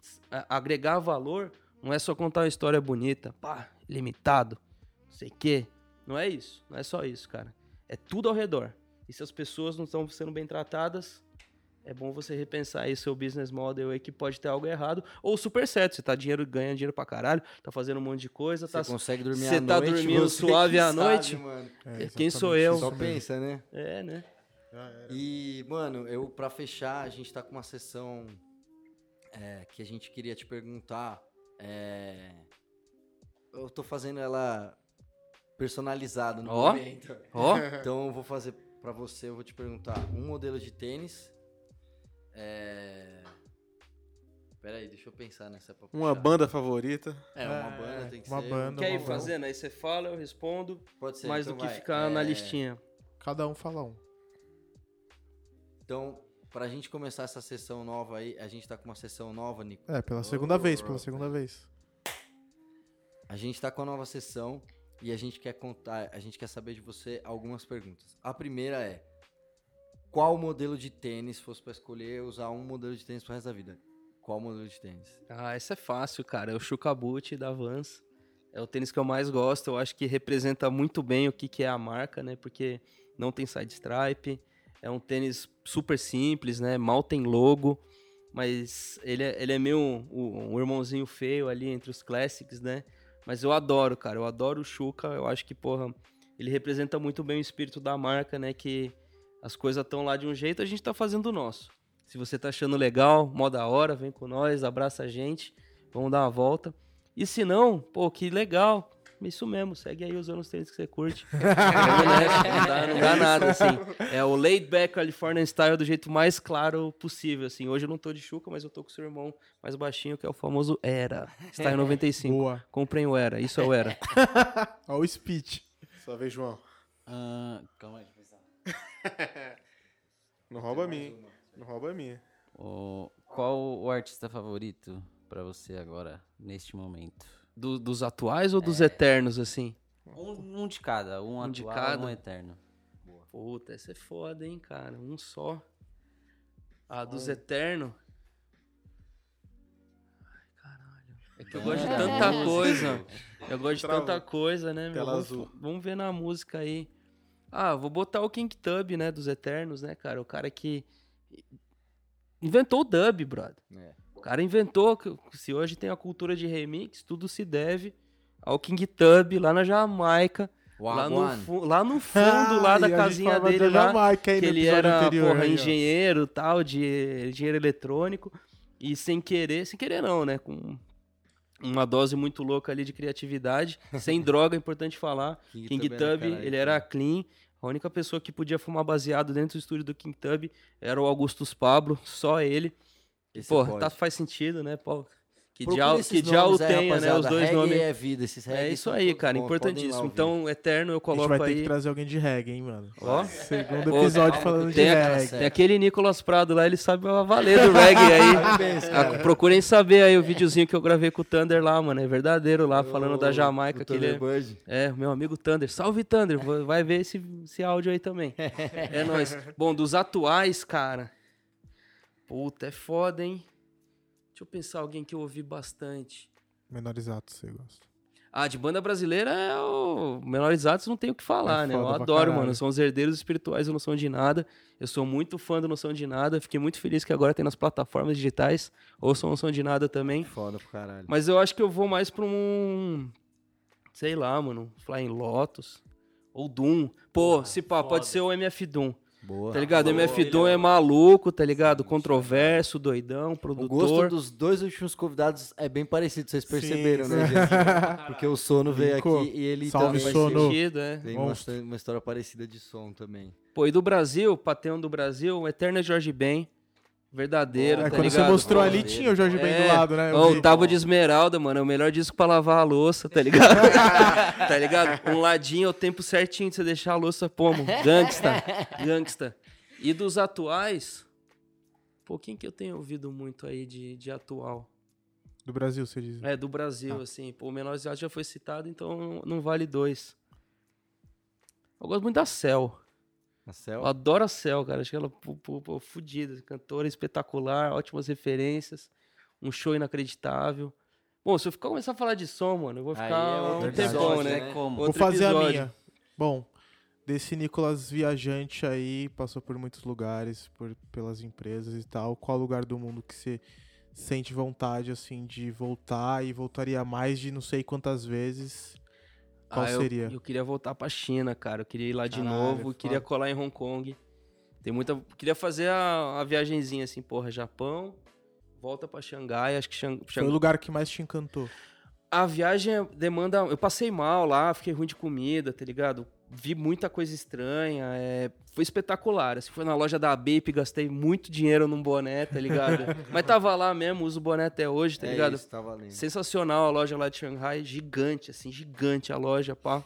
agregar valor, não é só contar uma história bonita, pá, limitado, não sei o quê. Não é isso, não é só isso, cara. É tudo ao redor. E se as pessoas não estão sendo bem tratadas, é bom você repensar aí seu business model aí que pode ter algo errado. Ou super certo, você tá dinheiro, ganha dinheiro pra caralho, tá fazendo um monte de coisa, Você tá. consegue dormir Você tá noite, dormindo você suave que à sabe, noite? mano. É, Quem sou eu? Só pensa, né? É, né? E, mano, eu pra fechar, a gente tá com uma sessão é, que a gente queria te perguntar. é, eu tô fazendo ela personalizada no Ó. momento. Ó, (laughs) Então eu vou fazer pra você, eu vou te perguntar um modelo de tênis. É... Pera aí, deixa eu pensar nessa pra Uma banda favorita. É, uma É, banda tem que uma ser. banda. quer ir fazendo? Aí você fala, eu respondo. Pode ser. mais então do que vai. ficar na É, listinha. Cada um fala um. Então, pra gente começar essa sessão nova aí, a gente tá com uma sessão nova, Nico. É, pela segunda vez, pela segunda vez. A gente tá com a nova sessão e a gente quer contar, a gente quer saber de você algumas perguntas. A primeira é: qual modelo de tênis, se fosse pra escolher usar um modelo de tênis pro resto da vida? Qual modelo de tênis? Ah, essa é fácil, cara. É o Chukabuti da Vans. É o tênis que eu mais gosto. Eu acho que representa muito bem o que, que é a marca, né? Porque não tem side stripe. É um tênis super simples, né? Mal tem logo. Mas ele é, ele é meio um, um irmãozinho feio ali entre os classics, né? Mas eu adoro, cara. Eu adoro o Chuka. Eu acho que, porra, ele representa muito bem o espírito da marca, né? Que as coisas estão lá de um jeito, a gente tá fazendo o nosso. Se você tá achando legal, mó da hora, vem com nós, abraça a gente, vamos dar uma volta. E se não, pô, que legal. Isso mesmo, segue aí usando os tênis que você curte. Nessa, (laughs) não, dá, não dá nada, assim. É o laid back California style do jeito mais claro possível, assim. Hoje eu não tô de chuca, mas eu tô com o seu irmão mais baixinho, que é o famoso Era. Style 95. Boa. Comprem o Era, isso é o Era. (laughs) Ó, o speech. Sua vez, João. Ah, calma aí, deixa eu pensar. (laughs) Não rouba a minha. hein? Não rouba a minha. O- qual o artista favorito pra você agora, neste momento? Do- dos atuais ou dos eternos, assim? Um, um de cada, um, Um de atual cada? um eterno. Puta, essa é foda, hein, cara. Um só. Ah, dos eternos. Ai, caralho. É que eu gosto de É, tanta música. (laughs) coisa. Eu gosto de Travou. tanta coisa, né, meu? Tela Vamos, azul. vamos ver na música aí. Ah, vou botar o King Tub, né, dos Eternos, né, cara? O cara que inventou o dub, brother. É. O cara inventou, se hoje tem a cultura de remix, tudo se deve ao King Tub lá na Jamaica. Lá no, lá no fundo, lá (laughs) da casinha dele da lá, que ele era, anterior, porra, aí, engenheiro tal, de engenheiro eletrônico, e sem querer, sem querer não, né, com uma dose muito louca ali de criatividade, (laughs) sem droga, é importante falar, King King Tub era Tub, caralho, ele era clean, a única pessoa que podia fumar baseado dentro do estúdio do King Tub era o Augustus Pablo, só ele, Esse Pô, pode. tá, faz sentido, né? Pô, Que Procure já, esses que já o aí, tenha, né? Os dois Reggae nomes. é vida, esses É isso aí, cara, lá importantíssimo. Então, Eterno eu A gente coloco vai ter que aí. trazer alguém de reggae, hein, mano. Ó. Segundo episódio falando de a- reggae. Tem aquele Nicolas Prado lá, ele sabe a valer do (laughs) reggae aí. Ah, procurem saber aí o videozinho que eu gravei com o Thunder lá, mano. É verdadeiro lá, falando da Jamaica. O Que ele é, é, meu amigo Thunder. Salve, Thunder. Vai ver esse, esse áudio aí também. (laughs) É nóis. Bom, dos atuais, cara. Puta, é foda, hein? Deixa eu pensar alguém que eu ouvi bastante. Menores atos, você gosta. Ah, de banda brasileira é o Menores Atos, não tem o que falar, É né? Eu adoro, mano. São os herdeiros espirituais do Noção de Nada. Eu sou muito fã do Noção de Nada. Fiquei muito feliz que agora tem nas plataformas digitais. Ouçam Noção de Nada também. Foda pro caralho. Mas eu acho que eu vou mais pra um. Sei lá, mano. Flying Lotus. Ou Doom. Pô, se pá, foda. pode ser o MF Doom. Boa. Tá ligado? boa. MF é maluco, tá ligado? Controverso, doidão, O gosto produtor. dos dois últimos convidados é bem parecido, vocês perceberam, Sim, né, sim. gente? (laughs) Porque o Sono veio aqui e ele Salve, também Sono. sentido, é. tem uma, uma história parecida de som também. Pô, e do Brasil, Pateão do Brasil, Eterna Jorge Ben. Verdadeiro, É, tá quando ligado? você mostrou Pô, ali, dele. tinha o Jorge Ben do É. lado, né? O Tábua de Esmeralda, mano, é o melhor disco pra lavar a louça, tá ligado? (laughs) tá ligado? Um ladinho é o tempo certinho de você deixar a louça como gangsta, gangsta. E dos atuais, pô, quem que eu tenho ouvido muito aí de, de atual? Do Brasil, você diz. É, do Brasil, Ah. assim. Pô, o Menor já já foi citado, então não vale dois. Eu gosto muito da Cell. Marcel? Eu adoro a Cell, cara. Acho que ela pô, pô, pô, fodida. Cantora espetacular, ótimas referências. Um show inacreditável. Bom, se eu ficar, começar a falar de som, mano, eu vou ficar é um tempão, né? né? Como? Vou fazer a episódio. minha. Bom, desse Nicolas viajante aí, passou por muitos lugares, por, pelas empresas e tal. Qual lugar do mundo que você sente vontade, assim, de voltar e voltaria mais de não sei quantas vezes? Qual Ah, eu- seria? Eu, queria voltar pra China, cara. Eu queria ir lá de Caralho, novo. foda. Queria colar em Hong Kong. Tem muita. Queria fazer a, a viagenzinha assim, porra, Japão. Volta pra Xangai. Acho que Xang... Foi o lugar que mais te encantou. A viagem demanda. Eu passei mal lá, fiquei ruim de comida, tá ligado? Vi muita coisa estranha. é, Foi espetacular. Assim, foi na loja da Bape, gastei muito dinheiro num boné, tá ligado? (laughs) Mas tava lá mesmo, uso boné até hoje, tá é ligado? isso, tá. Sensacional a loja lá de Shanghai, gigante, assim, gigante a loja, pá.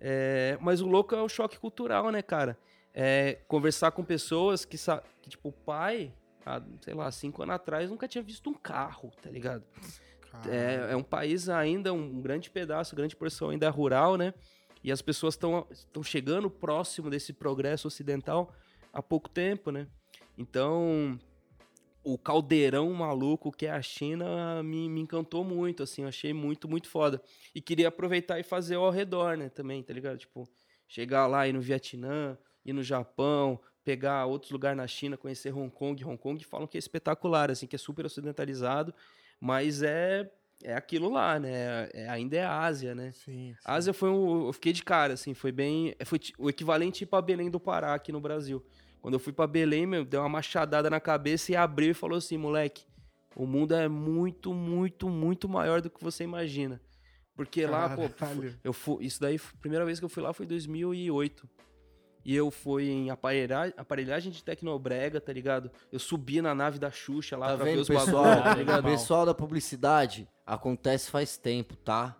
É, mas o louco é o choque cultural, né, cara? É, conversar com pessoas que, sa- que, tipo, o pai, há, sei lá, cinco anos atrás, nunca tinha visto um carro, tá ligado? É, é um país ainda, um grande pedaço, grande porção ainda rural, né? E as pessoas estão chegando próximo desse progresso ocidental há pouco tempo, né? Então, o caldeirão maluco que é a China me, me encantou muito, assim, eu achei muito, muito foda. E queria aproveitar e fazer ao redor, né, também, tá ligado? Tipo, chegar lá, ir no Vietnã, ir no Japão, pegar outros lugares na China, conhecer Hong Kong. Hong Kong falam que é espetacular, assim, que é super ocidentalizado, mas é, é aquilo lá, né? É- ainda é a Ásia, né? Sim. sim. A Ásia foi um. Eu fiquei de cara, assim, foi bem. Foi o equivalente para Belém do Pará aqui no Brasil. Quando eu fui para Belém, meu, deu uma machadada na cabeça e abriu e falou assim, moleque, o mundo é muito, muito, muito maior do que você imagina. Porque lá, pô, (laughs) Caralho. eu fui, isso daí, a primeira vez que eu fui lá foi em 2008. E eu fui em aparelhagem, aparelhagem de Tecnobrega, tá ligado? Eu subi na nave da Xuxa lá Tá pra ver vendo, os pessoal? bagulho, tá ligado? pessoal da publicidade, acontece faz tempo, tá?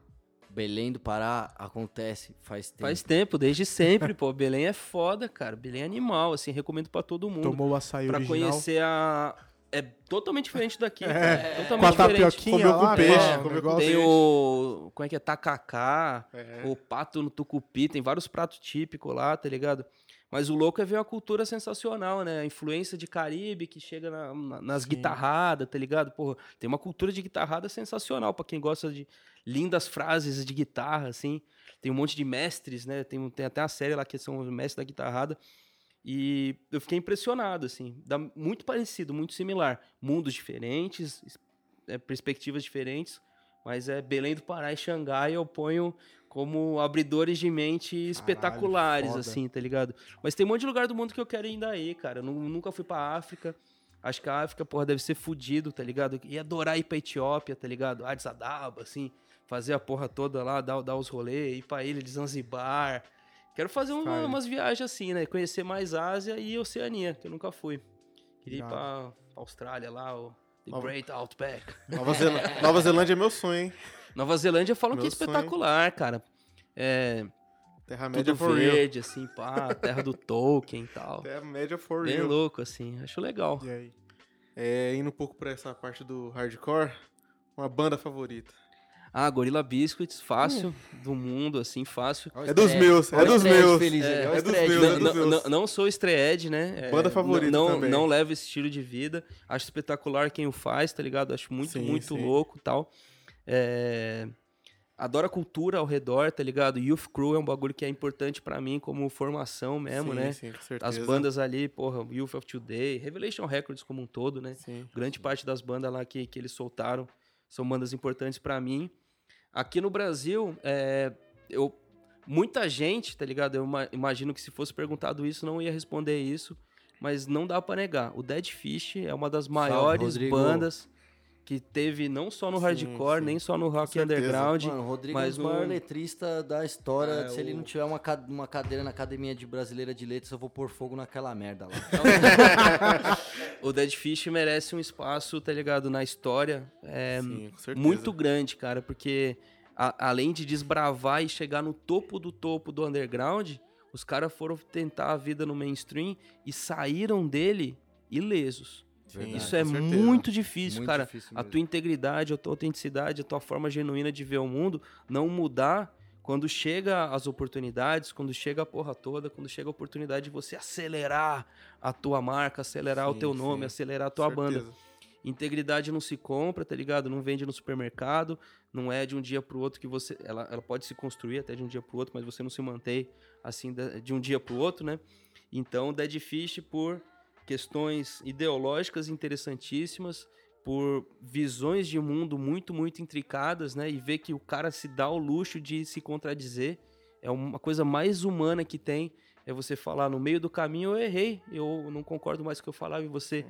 Belém do Pará acontece faz tempo. Faz tempo, desde sempre, pô. Belém é foda, cara. Belém é animal, assim, recomendo pra todo mundo. Tomou o açaí pra original. conhecer a. É totalmente diferente daqui, cara. É, totalmente com a diferente. tapioquinha Comeu com peixe, né? comeu O com Tem peixe. o. Como é que é? Tacacá, É. o pato no tucupi, tem vários pratos típicos lá, tá ligado? Mas o louco é ver uma cultura sensacional, né? A influência de Caribe que chega na- na- nas Sim. guitarradas, tá ligado? Porra, tem uma cultura de guitarrada sensacional pra quem gosta de lindas frases de guitarra, assim. Tem um monte de mestres, né? Tem, tem até a série lá que são os mestres da guitarrada. E eu fiquei impressionado, assim. Dá muito parecido, muito similar. Mundos diferentes, es- é, perspectivas diferentes, mas é Belém do Pará e Xangai eu ponho como abridores de mente espetaculares, foda. assim, tá ligado? Mas tem um monte de lugar do mundo que eu quero ir ainda aí, cara. Eu nu- nunca fui pra África. Acho que a África, porra, deve ser fudido, tá ligado? Ia adorar ir pra Etiópia, tá ligado? Addis Ababa, assim, fazer a porra toda lá, dar, dar os rolês, ir pra ilha de Zanzibar. Quero fazer uma- umas viagens assim, né? Conhecer mais Ásia e Oceania, que eu nunca fui. Queria ir Irado. pra, pra Austrália lá, ou The Nova- Great Outback. Nova, Zelã- (laughs) Nova Zelândia é meu sonho, hein? Nova Zelândia falam que é Meu sonho. espetacular, cara. É, Terra-média tudo for real. verde, assim, pá, terra do Tolkien e tal. Terra-média for Bem real. louco, assim, acho legal. E aí? É, indo um pouco pra essa parte do hardcore, uma banda favorita. Ah, Gorilla Biscuits, fácil, do mundo, assim, fácil. É dos estreia- meus, é dos meus. feliz É, é dos meus, é Não, dos meus. não, sou estreed, né? É, Banda favorita não, também. Não levo esse estilo de vida. Acho espetacular quem o faz, tá ligado? Acho muito, Sim, muito sim. louco e tal. É, Adoro a cultura ao redor, tá ligado? Youth Crew é um bagulho que é importante pra mim como formação mesmo, sim, né? Sim, com certeza. As bandas ali, porra, Youth of Today, Revelation Records como um todo, né? Sim. Grande parte das bandas lá que, que eles soltaram são bandas importantes pra mim. Aqui no Brasil, é, eu, muita gente, tá ligado? Eu ima- imagino que se fosse perguntado isso, não ia responder isso, mas não dá pra negar. O Dead Fish é uma das maiores Rodrigo. bandas que teve não só no Sim, hardcore, sim. nem só no rock underground. Mano, o Rodrigo é mas dos maiores no- letristas da história. É, Se ele o- não tiver uma, ca- uma cadeira na Academia de Brasileira de Letras, eu vou pôr fogo naquela merda lá. (laughs) O Dead Fish merece um espaço, tá ligado? Na história. É, Sim, com certeza. muito grande, cara, porque a- além de desbravar e chegar no topo do topo do underground, os caras foram tentar a vida no mainstream e saíram dele ilesos. Verdade. Isso é muito difícil, Muito cara. difícil a tua integridade, a tua autenticidade, a tua forma genuína de ver o mundo não mudar quando chega as oportunidades, quando chega a porra toda, quando chega a oportunidade de você acelerar a tua marca, acelerar o Sim, teu nome, sim. acelerar a tua banda. Integridade não se compra, tá ligado? Não vende no supermercado, não é de um dia pro outro que você. Ela, ela pode se construir até de um dia pro outro, mas você não se mantém assim de, de um dia pro outro, né? Então, Dead Fish, por questões ideológicas interessantíssimas, por visões de mundo muito, muito intricadas, né? E ver que o cara se dá o luxo de se contradizer. É uma coisa mais humana que tem. É você falar, no meio do caminho eu errei, eu não concordo mais com o que eu falava, e você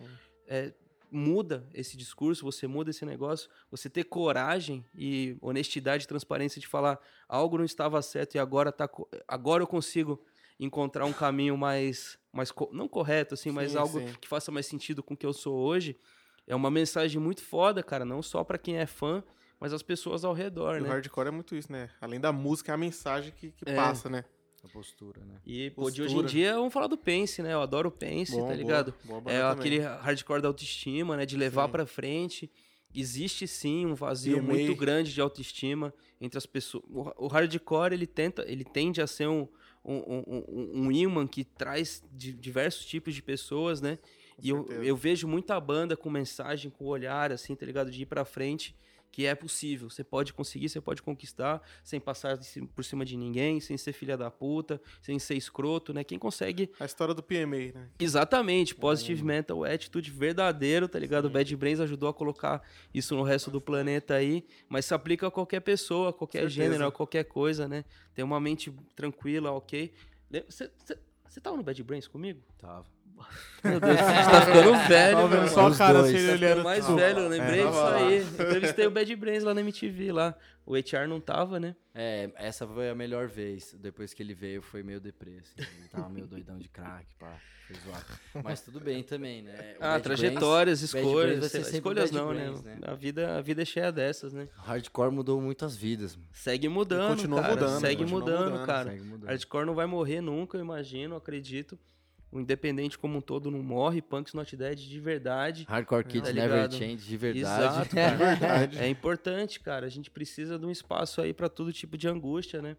é, muda esse discurso, você muda esse negócio, você ter coragem e honestidade e transparência de falar algo não estava certo e agora, tá, agora eu consigo encontrar um caminho mais, mais co- não correto, assim, mas Sim, algo sim. que faça mais sentido com o que eu sou hoje, é uma mensagem muito foda, cara, não só pra quem é fã, mas as pessoas ao redor, E o né? hardcore é muito isso, né? Além da música, é a mensagem que, que É. passa, né? A postura, né? E pô, de hoje em dia, vamos falar do Pence, né? Eu adoro o Pence, Bom, tá boa, ligado? boa banda É também. aquele hardcore da autoestima, né? De levar pra frente. Existe sim um vazio muito grande de autoestima entre as pessoas. O, o hardcore ele tenta, ele tende a ser um um, um, imã que traz di- diversos tipos de pessoas, né? Com E eu, eu vejo muita banda com mensagem, com olhar, assim, tá ligado? De ir pra frente, que é possível. Você pode conseguir, você pode conquistar, sem passar por cima de ninguém, sem ser filha da puta, sem ser escroto, né? Quem consegue A história do PMA, né? Exatamente, Positive Mental Attitude verdadeiro, tá ligado? O Bad Brains ajudou a colocar isso no resto do planeta aí, mas se aplica a qualquer pessoa, a qualquer Certeza. gênero, a qualquer coisa, né? Ter uma mente tranquila, ok? Você tava no Bad Brains comigo? Tava. Meu Deus, você tá ficando velho, Tava vendo mano. só a Os cara dois. assim, Tá ele mais velho, eu lembrei É, disso aí. Entrevistei o Bad Brains lá na MTV lá. O HR não tava, né? É, essa foi a melhor vez. Depois que ele veio, foi meio deprê, assim. Ele tava meio doidão de crack, pá. Foi zoado. Mas tudo bem também, né? O Ah, Bad trajetórias, Brains- escolhas. lá, Escolhas Bad não, Brains, né? né? A, vida, a vida é cheia dessas, né? Hardcore mudou muitas vidas, mano. Segue mudando, continua cara. mudando, segue continua mudando, mudando, cara. Segue mudando. Hardcore não vai morrer nunca, eu imagino, acredito. O independente como um todo não morre. Punks Not Dead de verdade. Hardcore Kids Tá Never? Change, de verdade. Exato, cara. Verdade. É importante, cara. A gente precisa de um espaço aí pra todo tipo de angústia, né?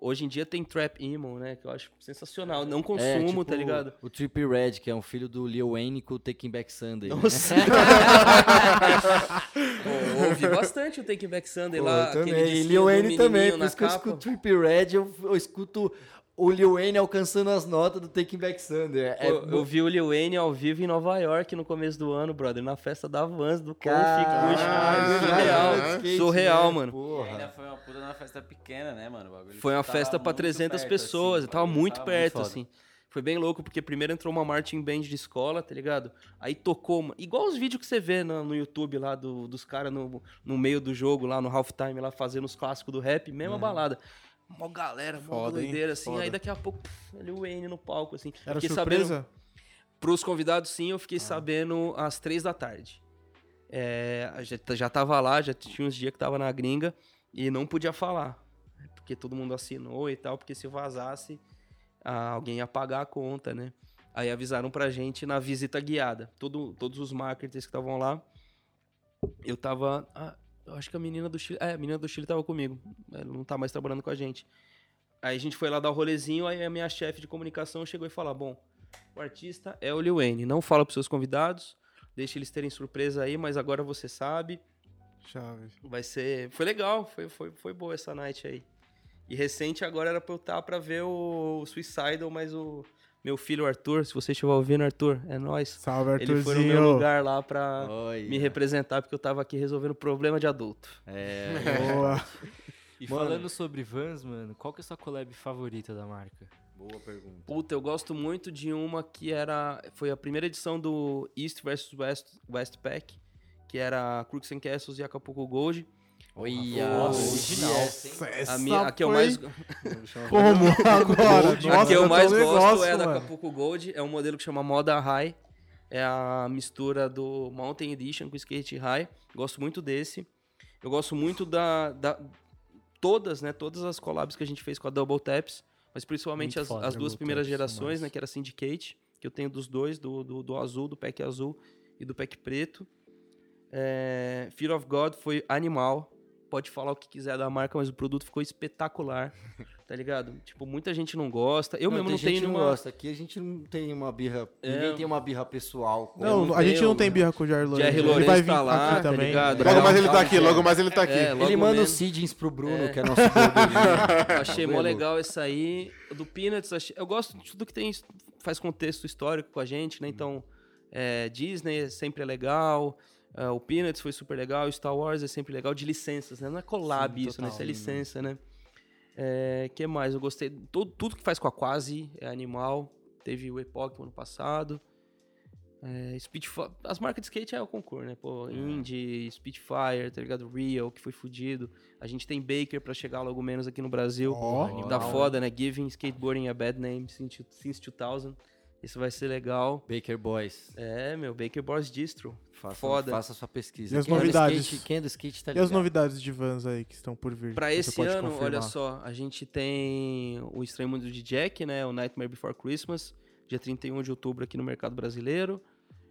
Hoje em dia tem Trap Emo, né? Que eu acho sensacional. Não consumo, É, tipo, tá ligado? O Trippie Red, que é um filho do Lil Wayne com o Taking Back Sunday. né? Nossa. (laughs) (laughs) Pô, eu ouvi bastante o Take Back Sunday Pô, lá. também. E Lil Wayne também, por isso que eu escuto Trippie Red, eu, eu escuto o Lil Wayne alcançando as notas do Taking Back Sunday. É, Pô, eu vi o Lil Wayne ao vivo em Nova York no começo do ano, brother, na festa da Vans do Kofi Caralho, Kush. caralho, Surreal, skate, surreal, né? mano. E ainda foi uma puta numa festa pequena, né, mano? Foi uma festa pra muito 300 perto, pessoas, assim, tava muito tava perto, foda. assim. Foi bem louco, porque primeiro entrou uma marching band de escola, tá ligado? Aí tocou, igual os vídeos que você vê no, no YouTube lá do- dos caras no, no meio do jogo, lá no halftime, lá fazendo os clássicos do rap, mesma balada. Mó galera, mó Foda, hein? doideira, assim. Foda. Aí daqui a pouco, pff, ali o Wayne no palco, assim. Era Fiquei surpresa? Sabendo, pros convidados, sim, eu Ah. fiquei sabendo às três da tarde. é, gente já tava lá, já tinha uns dias que tava na gringa e não podia falar. Porque todo mundo assinou e tal, porque se vazasse, ah, alguém ia pagar a conta, né? Aí avisaram pra gente na visita guiada. Todo, todos os marketers que estavam lá. Eu tava. ah, eu acho que a menina do Chile. É, a menina do Chile tava comigo. Ela não tá mais trabalhando com a gente. Aí a gente foi lá dar o rolezinho, aí a minha chefe de comunicação chegou e falou: Bom, o artista é o Lil Wayne. Não fala pros seus convidados, deixa eles terem surpresa aí, mas agora você sabe. Chave. Vai ser. Foi legal, foi, foi, foi boa essa night aí. E recente agora era pra eu estar pra ver o Suicidal, mas o meu filho Arthur, se você estiver ouvindo, Arthur, é nóis. Salve, Ele foi no meu Arthurzinho. lugar lá pra me representar, porque eu tava aqui resolvendo problema de adulto. É. Boa. (laughs) E Mano. falando sobre vans, mano, qual que é a sua collab favorita da marca? Boa pergunta. Puta, eu gosto muito de uma que era. Foi a primeira edição do East vs West, West Pack, que era Crooks and Castles e Acapulco Gold. Olha, Nossa, original. Nossa, A, essa minha, a que eu mais, Como (laughs) agora? a que eu mais gosto negócio, é a da mano. Acapulco Gold. É um modelo que chama Moda High. É a mistura do Mountain Edition com Skate High. Gosto muito desse. Eu gosto muito da, da- todas, né? Todas as collabs que a gente fez com a Double Taps, mas principalmente as, foda, as duas primeiras Taps, gerações, né? Que era Syndicate, que eu tenho dos dois, do, do, do azul, do pack azul e do pack preto. É, Fear of God foi animal. Pode falar o que quiser da marca, mas o produto ficou espetacular. (laughs) Tá ligado? Tipo, muita gente não gosta. Eu mesmo tem não gente tenho que não nenhuma. gosta. Aqui a gente não tem uma birra. É. Ninguém tem uma birra pessoal. com- Não, não a gente não tem né? birra com o Jair Lourenço. Jerry Ele Lourenço vai vir tá lá, aqui tá também. ligado? Logo mais ele tá Salve, aqui, logo mais ele tá aqui. É, Ele manda menos. os seedings pro Bruno, É. que é nosso. (laughs) Achei mó Vendo? legal essa aí. Do Peanuts, achei- eu gosto de tudo que tem faz contexto histórico com a gente, né? Então, é, Disney sempre é legal. É, o Peanuts foi super legal. Star Wars é sempre legal. De licenças, né? Não é collab Sim, isso, né? total. Isso é licença, né? É, que mais? Eu gostei. Tudo, tudo que faz com a Quasi é animal. Teve o Epoch ano passado. É, Speedfire, as marcas de skate é o concurso, né? Pô, Indy, Speedfire, tá ligado? Real, que foi fudido. A gente tem Baker pra chegar logo menos aqui no Brasil. Da Animal. foda, né? Giving skateboarding a bad name since since 2000. Isso vai ser legal. Baker Boys. É, meu, Baker Boys Distro. Faça, Foda. faça a sua pesquisa. E as Quem é novidades? skate- quem é do skate tá E ligado. as novidades de vans aí que estão por vir? Pra esse ano, confirmar? olha só, a gente tem o Estranho Mundo de Jack, né? O Nightmare Before Christmas, dia 31 de outubro aqui no mercado brasileiro.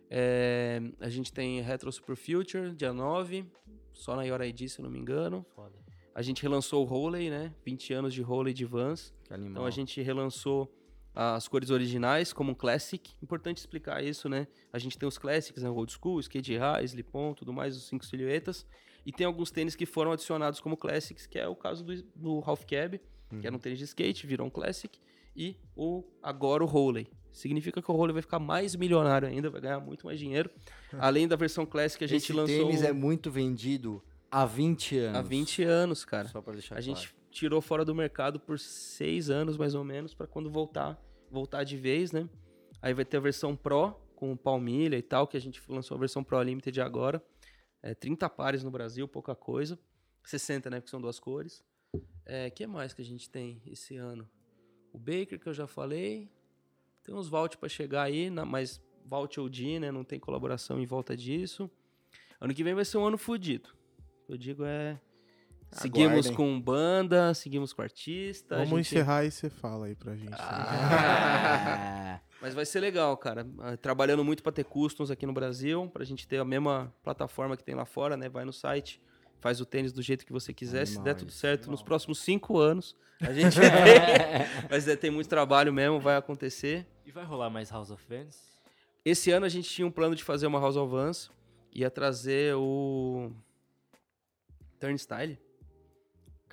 É, a gente tem Retro Super Future, dia 9, só na Yora ID, se eu não me engano. Foda. A gente relançou o Roley, né? 20 anos de Roley de Vans. Que animal. Então a gente relançou as cores originais como um Classic. Importante explicar isso, né? A gente tem os Classics, né? Old School, Skate High, Slip-On, tudo mais, os cinco silhuetas. E tem alguns tênis que foram adicionados como Classics, que é o caso do, do Half Cab, que era um tênis de skate, virou um Classic. E o agora o Roley. Significa que o Roley vai ficar mais milionário ainda, vai ganhar muito mais dinheiro. (laughs) Além da versão Classic, a gente Esse lançou tênis um- é muito vendido há 20 anos. há 20 anos, cara. Só pra deixar A claro. gente tirou fora do mercado por seis anos, mais ou menos, pra quando voltar, voltar de vez, né? Aí vai ter a versão Pro, com palmilha e tal, que a gente lançou a versão Pro Limited agora. É, 30 pares no Brasil, pouca coisa. 60, né? Porque são duas cores. É, que mais que a gente tem esse ano? O Baker, que eu já falei. Tem uns Vault pra chegar aí, mas Vault OG, né? Não tem colaboração em volta disso. Ano que vem vai ser um ano fudido. Eu digo é... Seguimos Aguardem. com banda, seguimos com artista. Vamos gente- encerrar e você fala aí pra gente. Ah, (laughs) Mas vai ser legal, cara. Ah, Trabalhando muito para ter customs aqui no Brasil, pra gente ter a mesma plataforma que tem lá fora, né? Vai no site, faz o tênis do jeito que você quiser. Se der Animal tudo certo, nos próximos cinco anos, a (laughs) gente tem. Mas é, tem muito trabalho mesmo, vai acontecer. E vai rolar mais House of Vans? Esse ano a gente tinha um plano de fazer uma House of Vans, ia trazer o Turnstile.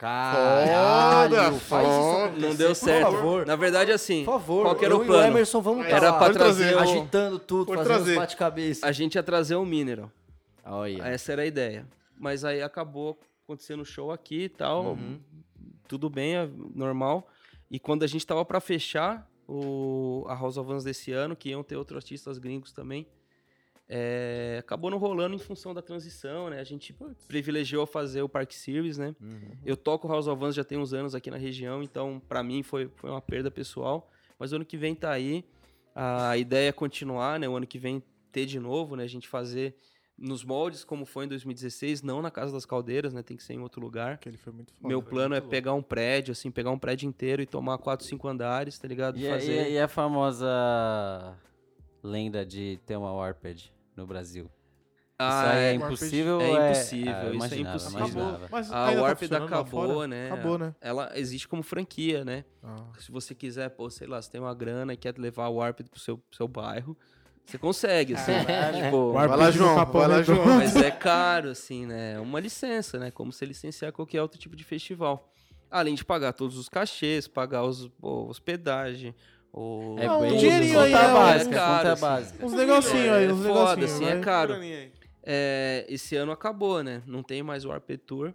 Caralho, faz isso Não deu por certo. favor. Na verdade, assim, Por favor, qual que era eu o e plano? Emerson vamos Era Era lá, pra Pode trazer. trazer o... agitando tudo, Pode fazendo trazer. uns bate-cabeça. A gente ia trazer o Mineral. Olha. Essa era a ideia. Mas aí acabou acontecendo o show aqui e tal. Uhum. Tudo bem, é normal. E quando a gente tava pra fechar o, a House of Vans desse ano, que iam ter outros artistas gringos também, é, acabou não rolando em função da transição, né? A gente privilegiou fazer o Park Series, né? Uhum. Eu toco House of Vans já tem uns anos aqui na região, então pra mim foi, foi uma perda pessoal. Mas o ano que vem tá aí. A ideia é continuar, né? O ano que vem ter de novo, né? A gente fazer nos moldes, como foi em 2016, não na Casa das Caldeiras, né? Tem que ser em outro lugar. Que ele foi muito foda. Meu plano é pegar um prédio, assim, pegar um prédio inteiro e tomar quatro, cinco andares, tá ligado? E, a- Fazer. e a- e a famosa lenda de ter uma Warped no Brasil? Ah, isso aí é, é- impossível? é ou impossível, eu isso é impossível. imaginava. Mas A tá Warped lá acabou, né? Acabou, né? Ela existe como franquia, né? Ah. Se você quiser, pô, sei lá, você tem uma grana e quer levar a Warped pro seu, pro seu bairro, você consegue, assim. (laughs) tipo, Warped Vai lá, João, Capão vai lá, Redondo. João. Mas é caro, assim, né? É uma licença, né? Como se licenciar qualquer outro tipo de festival. Além de pagar todos os cachês, pagar os, pô, hospedagem, o... É Não, bem dinheirinho aí, conta é, básica, é caro, conta assim. básica. Uns negocinhos aí, uns é foda, negocinhos. assim, é caro. Aí. É, esse ano acabou, né? Não tem mais o Warped Tour,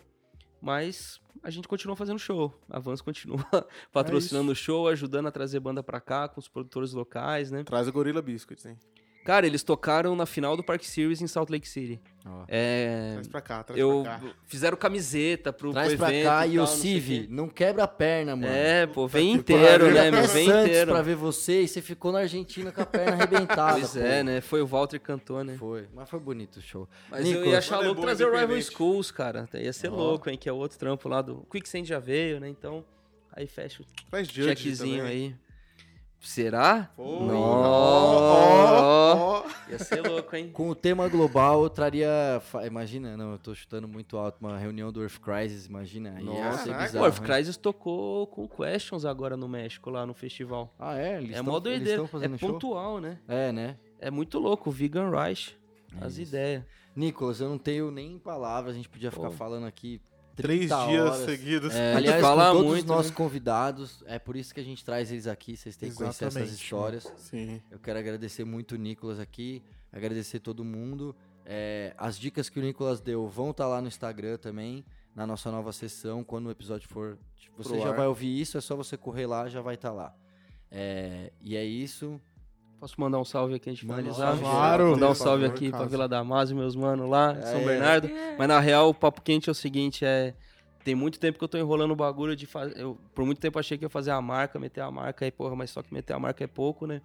mas a gente continua fazendo show. A Vans continua (laughs) patrocinando o show, ajudando a trazer banda pra cá com os produtores locais, né? Traz o Gorilla Biscuits, hein? Cara, eles tocaram na final do Park Series em Salt Lake City. Ó. É, Traz pra cá, traz eu pra cá. fizeram camiseta pro, Traz pro pra evento cá e e tal, o Civi, não quebra a perna, mano. É, pô, vem inteiro, né, Eu meu? Vem inteiro. pra ver você e você ficou na Argentina com a perna (laughs) arrebentada. Pois pô. é, né? Foi o Walter que cantou, né? Foi, mas foi bonito o show. Mas eu ia achar é louco trazer o Rival. Schools, cara. Ia ser Ó. louco, hein? Que é outro trampo lá do. Quicksand já veio, né? Então, aí fecha o Faz checkzinho também. aí. Será? Pô, Nossa! ó, ó. Ia ser louco, hein? Com o tema global, eu traria. Imagina, não, eu tô chutando muito alto. Uma reunião do Earth Crisis, imagina. Aí ia Nossa, ser caraca. O bizarro. Earth hein? Crisis tocou com Questions agora no México, lá no festival. Ah, é? Eles é tão- mó eles doideira. É show? pontual, né? É, né? É muito louco. Vegan Reich. É As ideias. Nicolas, eu não tenho nem palavras, a gente podia ficar Pô. falando aqui. Três 30 dias horas. seguidos. É, Aliás, fala com todos muito, os nossos né? convidados, é por isso que a gente traz eles aqui, vocês têm que conhecer essas histórias. Sim. Eu quero agradecer muito o Nicolas aqui, agradecer todo mundo. É, as dicas que o Nicolas deu vão estar lá no Instagram também, na nossa nova sessão, quando o episódio for. tipo, Você já ar. vai ouvir isso, é só você correr lá, já vai estar lá. É, e é isso. Posso mandar um salve aqui antes de Manda um finalizar? Claro. Mandar um salve aqui pra. Vila Damasio, meus manos lá, em São É. Bernardo. Mas na real, o papo quente é o seguinte, é... Tem muito tempo que eu tô enrolando o bagulho de fazer... Eu, por muito tempo achei que ia fazer a marca, meter a marca aí, porra, mas só que meter a marca é pouco, né?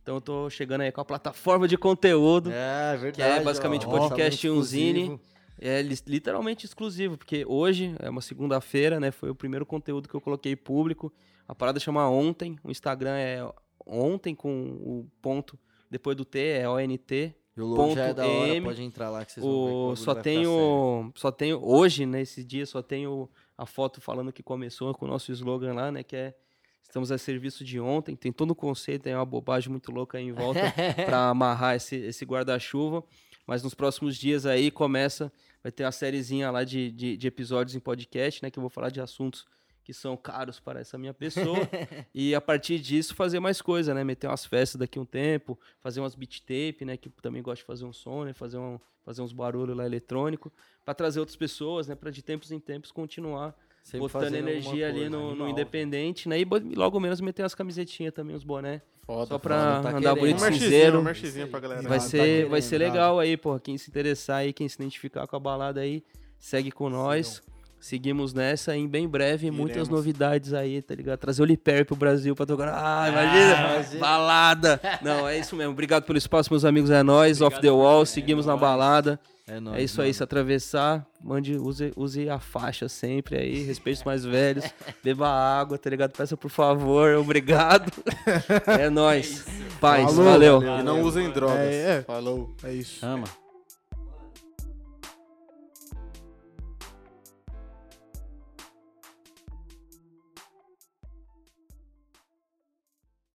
Então eu tô chegando aí com a plataforma de conteúdo. É, verdade. basicamente ó, podcast e um zine. É li- literalmente exclusivo, porque hoje é uma segunda-feira, né? Foi o primeiro conteúdo que eu coloquei público. A parada chama Ontem. O Instagram é Ontem com o ponto depois do T, é ONT. E o logo já é da hora, M. pode entrar lá que vocês vão o O, bagulho só tenho, só tenho hoje nesse dia só tenho a foto falando que começou com o nosso slogan lá, né? Que é estamos a serviço de ontem. Tem todo o conceito, tem uma bobagem muito louca aí em volta (laughs) para amarrar esse, esse guarda-chuva. Mas nos próximos dias aí começa, vai ter uma sériezinha lá de, de, de episódios em podcast, né? Que eu vou falar de assuntos que são caros para essa minha pessoa. (laughs) e a partir disso fazer mais coisa, né? Meter umas festas daqui um tempo, fazer umas beat tape, né? Que eu também gosto de fazer um som, né? Fazer, um, fazer uns barulhos lá eletrônico. para trazer outras pessoas, né? Para de tempos em tempos continuar Sempre botando energia ali coisa, no, no independente, né? E logo menos meter umas camisetinhas também, uns boné. Foda, Só pra tá andar querendo. bonito Um cinzeiro. um pra galera. Vai tá ser, vai querendo, ser tá. legal aí, porra. Quem se interessar aí, quem se identificar com a balada aí, segue com nós. Seguimos nessa e em bem breve muitas Iremos. novidades aí, tá ligado? Trazer o Liper pro Brasil pra tocar. Ah, imagina! imagina. balada! Não, é isso mesmo. Obrigado pelo espaço, meus amigos. É nóis, off the wall. Seguimos na balada. É, nóis, É isso aí, mano. se atravessar, mande, use, use a faixa sempre aí, respeite os mais velhos, (laughs) beba água, tá ligado? Peça por favor, obrigado. (laughs) É nóis. Paz, Falou, valeu. E não usem drogas. É, é. Falou. É isso. Ama.